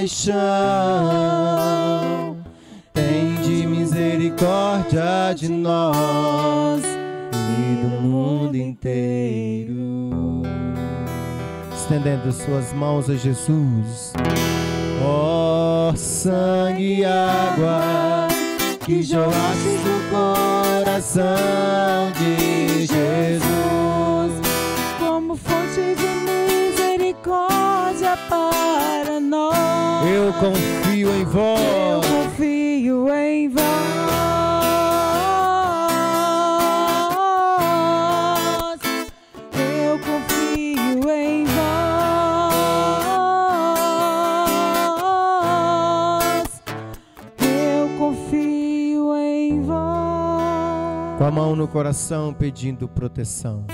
Dolorosa Paixão. Tende misericórdia de nós e do mundo inteiro. Estendendo suas mãos a Jesus. Ó sangue e água que jorraste do coração de Jesus. como fonte de misericórdia para nós. Eu confio em Eu vós. confio em vós. Eu confio em vós. Eu confio em vós. com a mão no coração pedindo proteção.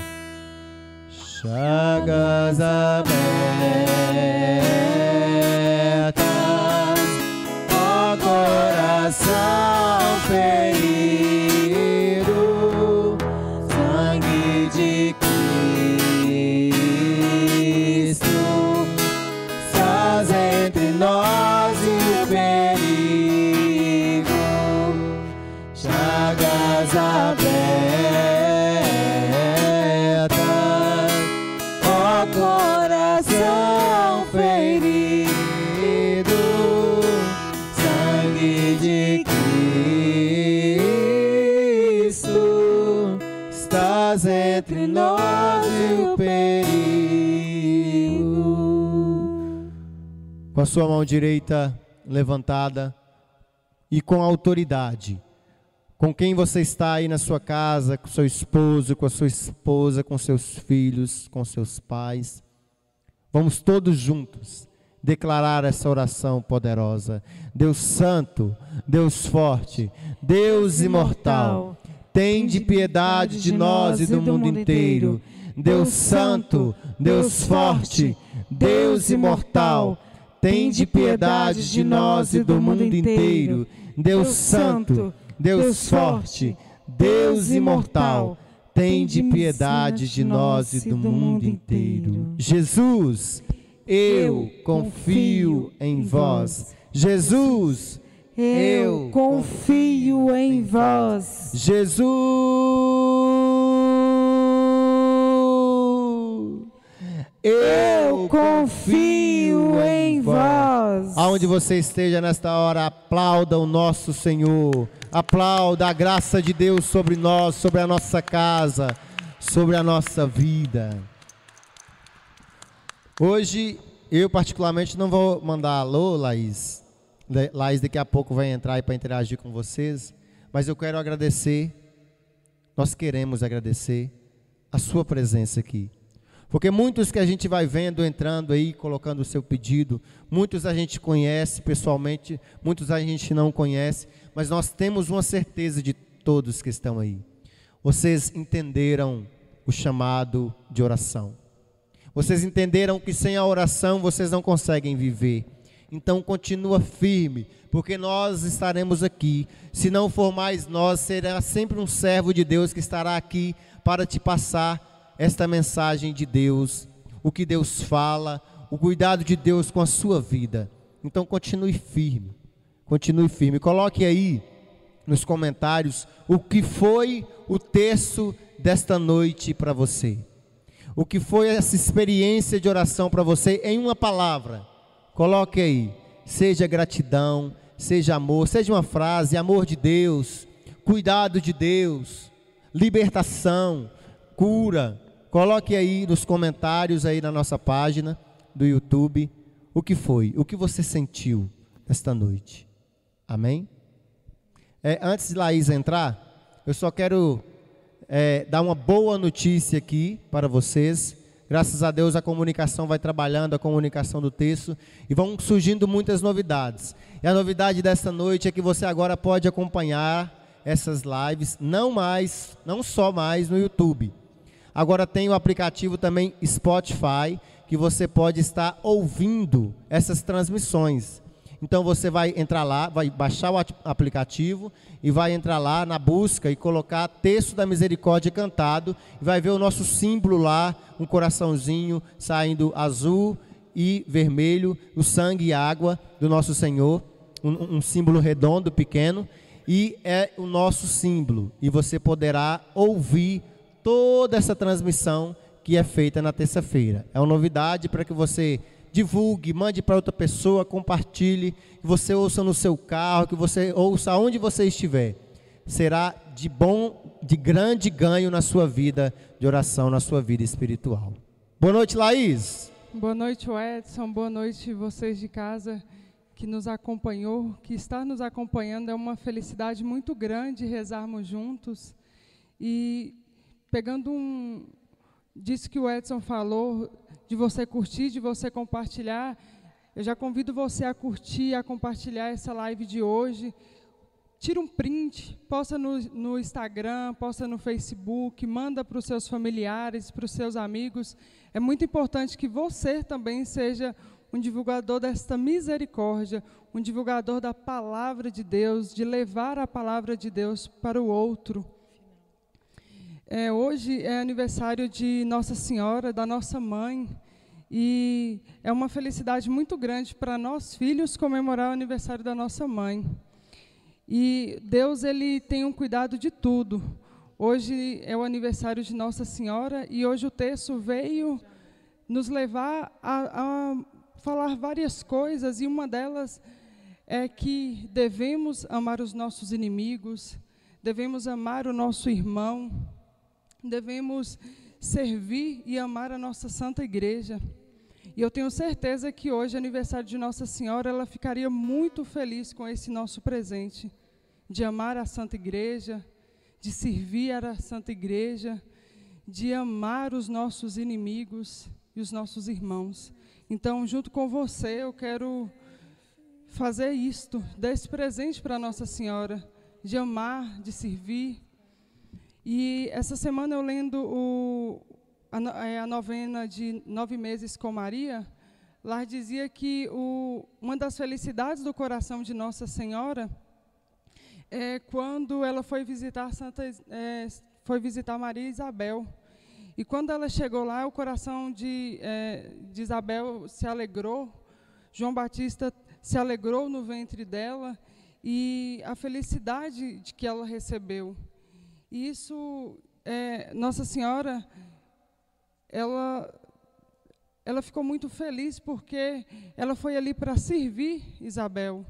Chagas abertas, ó coração ferido, sangue de Cristo, faz entre nós e o perigo. Chagas abertas, sua mão direita levantada e com autoridade com quem você está aí na sua casa, com seu esposo, com a sua esposa, com seus filhos, com seus pais. Vamos todos juntos declarar essa oração poderosa. Deus Santo, Deus Forte, Deus Imortal, tende piedade de nós e do mundo inteiro. Deus Santo, Deus Forte, Deus Imortal, tende piedade de nós e do mundo inteiro. Deus Santo, Deus forte, Deus imortal, tende piedade de nós e do mundo inteiro. Jesus, eu confio em vós. Jesus, eu confio em vós. Jesus, Eu confio em vós. Aonde você esteja nesta hora, aplauda o nosso Senhor. Aplauda a graça de Deus sobre nós, sobre a nossa casa, sobre a nossa vida. Hoje, eu particularmente não vou mandar alô, Laís. Laís daqui a pouco vai entrar aí para interagir com vocês. Mas eu quero agradecer, nós queremos agradecer a sua presença aqui. Porque muitos que a gente vai vendo entrando aí, colocando o seu pedido, muitos a gente conhece pessoalmente, muitos a gente não conhece, mas nós temos uma certeza de todos que estão aí. Vocês entenderam o chamado de oração. Vocês entenderam que sem a oração vocês não conseguem viver. Então continua firme, porque nós estaremos aqui. Se não for mais nós, será sempre um servo de Deus que estará aqui para te passar esta mensagem de Deus, o que Deus fala, o cuidado de Deus com a sua vida. Então continue firme. Continue firme. Coloque aí nos comentários o que foi o texto desta noite para você. O que foi essa experiência de oração para você em uma palavra? Coloque aí. Seja gratidão, seja amor, seja uma frase, amor de Deus, cuidado de Deus, libertação, cura. Coloque aí nos comentários aí na nossa página do YouTube o que foi, o que você sentiu esta noite. Amém? É, antes de Laís entrar, eu só quero é, dar uma boa notícia aqui para vocês. Graças a Deus a comunicação vai trabalhando, a comunicação do texto, e vão surgindo muitas novidades. E a novidade desta noite é que você agora pode acompanhar essas lives, não mais, não só mais no YouTube. Agora tem o aplicativo também Spotify, que você pode estar ouvindo essas transmissões. Então você vai entrar lá, vai baixar o ati- aplicativo e vai entrar lá na busca e colocar texto da misericórdia cantado e vai ver o nosso símbolo lá, um coraçãozinho saindo azul e vermelho, o sangue e água do nosso Senhor, um, um símbolo redondo, pequeno, e é o nosso símbolo. E você poderá ouvir toda essa transmissão que é feita na terça-feira. É uma novidade para que você divulgue, mande para outra pessoa, compartilhe, que você ouça no seu carro, que você ouça onde você estiver. Será de bom, de grande ganho na sua vida de oração, na sua vida espiritual. Boa noite, Laís. Boa noite, Edson. Boa noite, vocês de casa que nos acompanhou, que está nos acompanhando. É uma felicidade muito grande rezarmos juntos. E pegando um disso que o Edson falou, de você curtir, de você compartilhar, eu já convido você a curtir, a compartilhar essa live de hoje. Tira um print, posta no, no Instagram, posta no Facebook, manda para os seus familiares, para os seus amigos. É muito importante que você também seja um divulgador desta misericórdia, um divulgador da palavra de Deus, de levar a palavra de Deus para o outro. É, hoje é aniversário de Nossa Senhora, da nossa mãe, e é uma felicidade muito grande para nós filhos comemorar o aniversário da nossa mãe. E Deus ele tem um cuidado de tudo. Hoje é o aniversário de Nossa Senhora e hoje o texto veio nos levar a, a falar várias coisas e uma delas é que devemos amar os nossos inimigos, devemos amar o nosso irmão, devemos servir e amar a nossa Santa Igreja. E eu tenho certeza que hoje, aniversário de Nossa Senhora, ela ficaria muito feliz com esse nosso presente de amar a Santa Igreja, de servir a Santa Igreja, de amar os nossos inimigos e os nossos irmãos. Então, junto com você, eu quero fazer isto, dar esse presente para Nossa Senhora, de amar, de servir. E essa semana eu lendo o, a, é, a novena de nove meses com Maria, lá dizia que o, uma das felicidades do coração de Nossa Senhora é quando ela foi visitar Santa, é, foi visitar Maria Isabel. E quando ela chegou lá, o coração de, é, de Isabel se alegrou, João Batista se alegrou no ventre dela e a felicidade de que ela recebeu. E isso, é, Nossa Senhora, ela, ela ficou muito feliz porque ela foi ali para servir Isabel.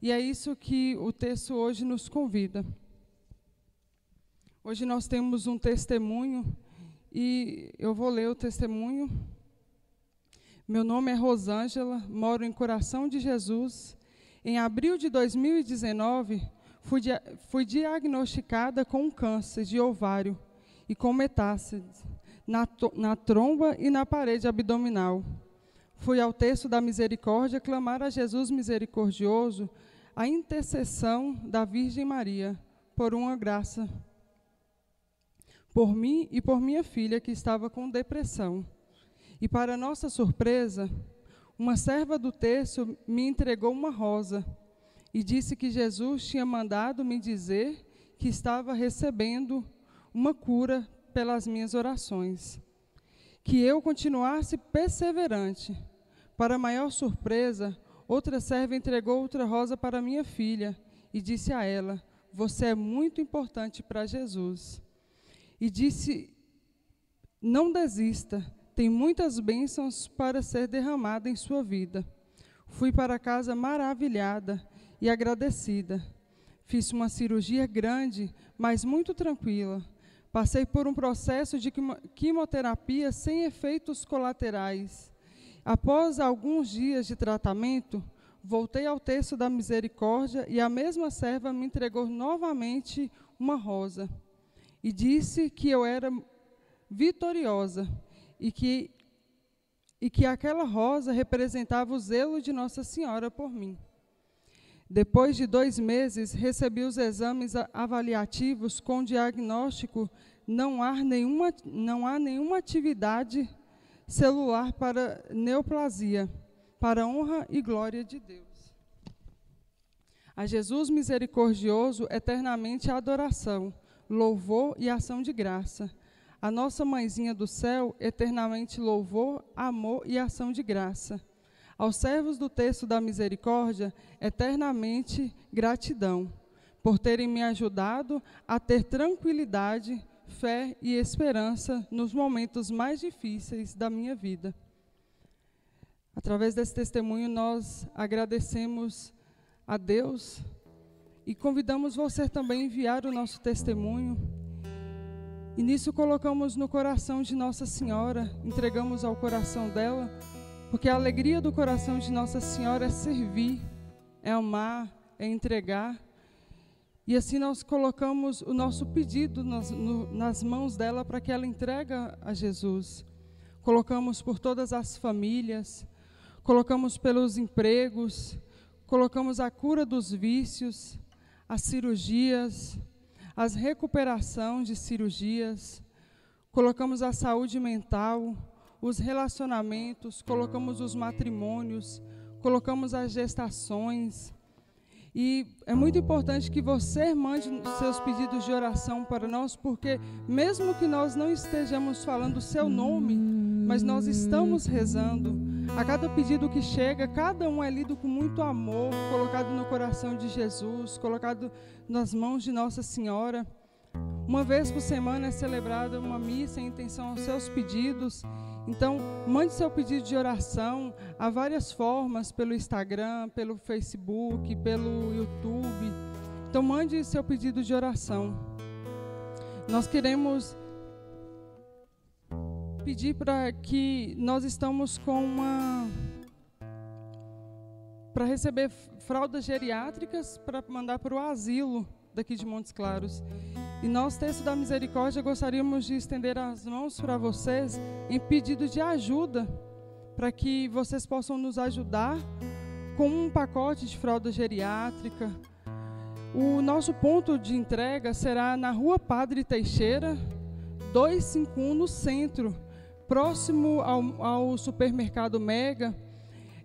E é isso que o texto hoje nos convida. Hoje nós temos um testemunho e eu vou ler o testemunho. Meu nome é Rosângela, moro em Coração de Jesus. Em abril de 2019, fui, dia fui diagnosticada com câncer de ovário e com metástases na, na tromba e na parede abdominal. Fui ao texto da misericórdia clamar a Jesus misericordioso a intercessão da Virgem Maria por uma graça por mim e por minha filha que estava com depressão. E para nossa surpresa, uma serva do terço me entregou uma rosa e disse que Jesus tinha mandado me dizer que estava recebendo uma cura pelas minhas orações. Que eu continuasse perseverante. Para maior surpresa, outra serva entregou outra rosa para minha filha e disse a ela: Você é muito importante para Jesus. E disse: Não desista, tem muitas bênçãos para ser derramada em sua vida. Fui para casa maravilhada e agradecida. Fiz uma cirurgia grande, mas muito tranquila. Passei por um processo de quimioterapia sem efeitos colaterais. Após alguns dias de tratamento, voltei ao texto da misericórdia e a mesma serva me entregou novamente uma rosa. E disse que eu era vitoriosa e que, e que aquela rosa representava o zelo de Nossa Senhora por mim. Depois de dois meses, recebi os exames avaliativos com diagnóstico não há nenhuma, não há nenhuma atividade celular para neoplasia, para honra e glória de Deus. A Jesus misericordioso, eternamente a adoração, louvor e ação de graça. A nossa mãezinha do céu, eternamente louvor, amor e ação de graça aos servos do texto da misericórdia, eternamente gratidão, por terem me ajudado a ter tranquilidade, fé e esperança nos momentos mais difíceis da minha vida. Através desse testemunho, nós agradecemos a Deus e convidamos você também a enviar o nosso testemunho. E nisso colocamos no coração de Nossa Senhora, entregamos ao coração dela porque a alegria do coração de Nossa Senhora é servir, é amar, é entregar. E assim nós colocamos o nosso pedido nas, no, nas mãos dela para que ela entregue a Jesus. Colocamos por todas as famílias, colocamos pelos empregos, colocamos a cura dos vícios, as cirurgias, as recuperação de cirurgias, colocamos a saúde mental, os relacionamentos, colocamos os matrimônios, colocamos as gestações. E é muito importante que você mande seus pedidos de oração para nós, porque mesmo que nós não estejamos falando o seu nome, mas nós estamos rezando. A cada pedido que chega, cada um é lido com muito amor, colocado no coração de Jesus, colocado nas mãos de Nossa Senhora. Uma vez por semana é celebrada uma missa em intenção aos seus pedidos. Então, mande seu pedido de oração. Há várias formas pelo Instagram, pelo Facebook, pelo YouTube. Então, mande seu pedido de oração. Nós queremos pedir para que nós estamos com uma para receber fraldas geriátricas para mandar para o asilo daqui de Montes Claros. E nós, texto da misericórdia, gostaríamos de estender as mãos para vocês em pedido de ajuda, para que vocês possam nos ajudar com um pacote de fralda geriátrica. O nosso ponto de entrega será na Rua Padre Teixeira, 251 no centro, próximo ao, ao supermercado Mega.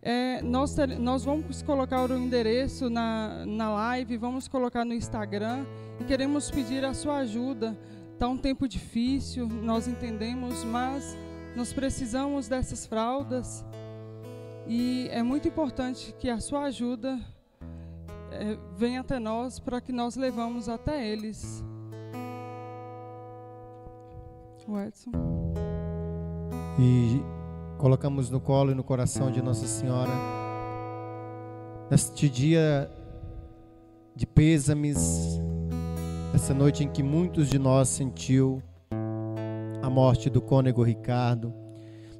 É, nós, nós vamos colocar o endereço na, na live, vamos colocar no Instagram e queremos pedir a sua ajuda. Tá um tempo difícil, nós entendemos, mas nós precisamos dessas fraldas e é muito importante que a sua ajuda é, venha até nós para que nós levamos até eles. O Edson. E colocamos no colo e no coração de Nossa Senhora neste dia de pêsames, essa noite em que muitos de nós sentiu a morte do cônego Ricardo.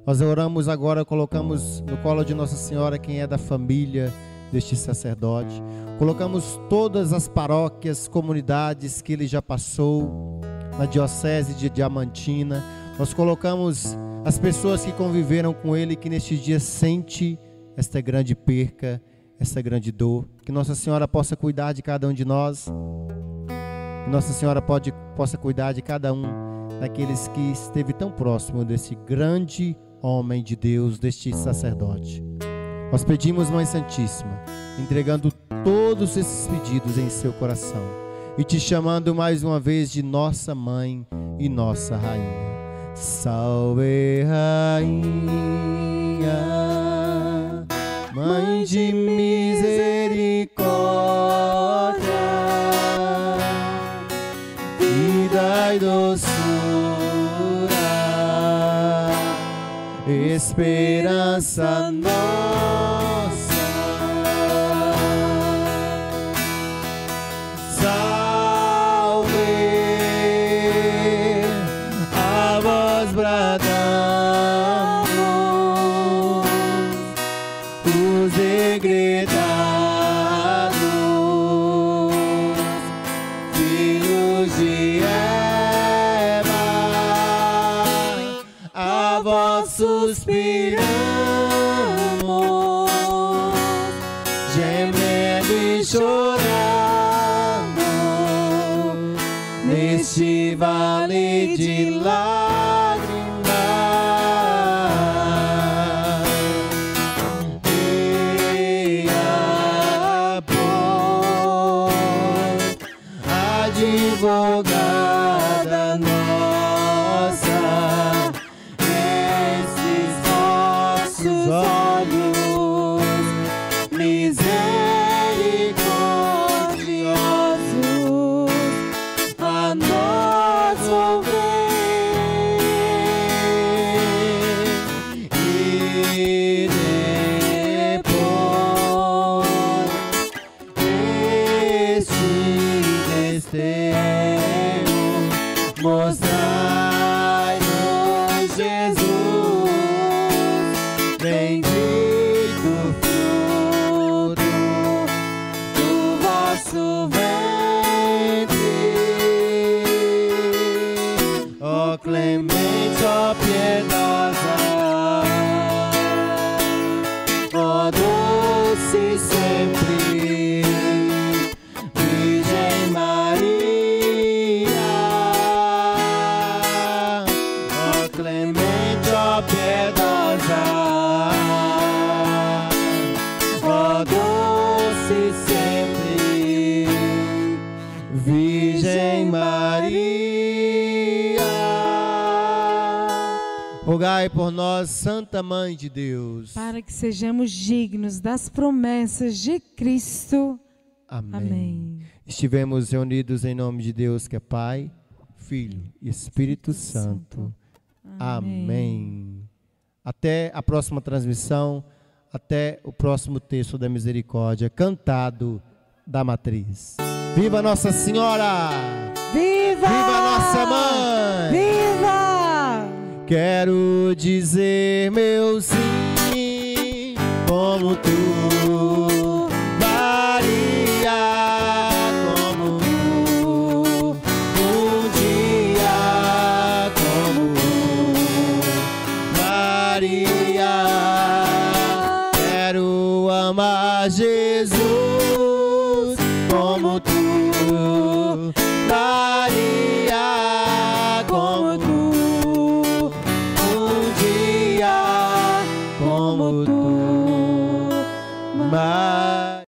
Nós oramos agora, colocamos no colo de Nossa Senhora quem é da família deste sacerdote. Colocamos todas as paróquias, comunidades que ele já passou na diocese de Diamantina. Nós colocamos as pessoas que conviveram com ele que neste dia sente esta grande perca, esta grande dor. Que Nossa Senhora possa cuidar de cada um de nós. Que Nossa Senhora pode, possa cuidar de cada um daqueles que esteve tão próximo desse grande homem de Deus, deste sacerdote. Nós pedimos, Mãe Santíssima, entregando todos esses pedidos em seu coração e te chamando mais uma vez de nossa mãe e nossa rainha. Salve, rainha, mãe de misericórdia, e doçura, esperança nossa. Vale de lágrimas. Santa Mãe de Deus. para que sejamos dignos das promessas de Cristo. Amém. Amém. Estivemos reunidos em nome de Deus, que é Pai, Filho e Espírito Santo. Amém. Até a próxima transmissão, até o próximo texto da misericórdia, cantado da matriz. Viva Nossa Senhora! Viva! Viva Nossa Mãe! Viva! Quero dizer meu sim, como tu,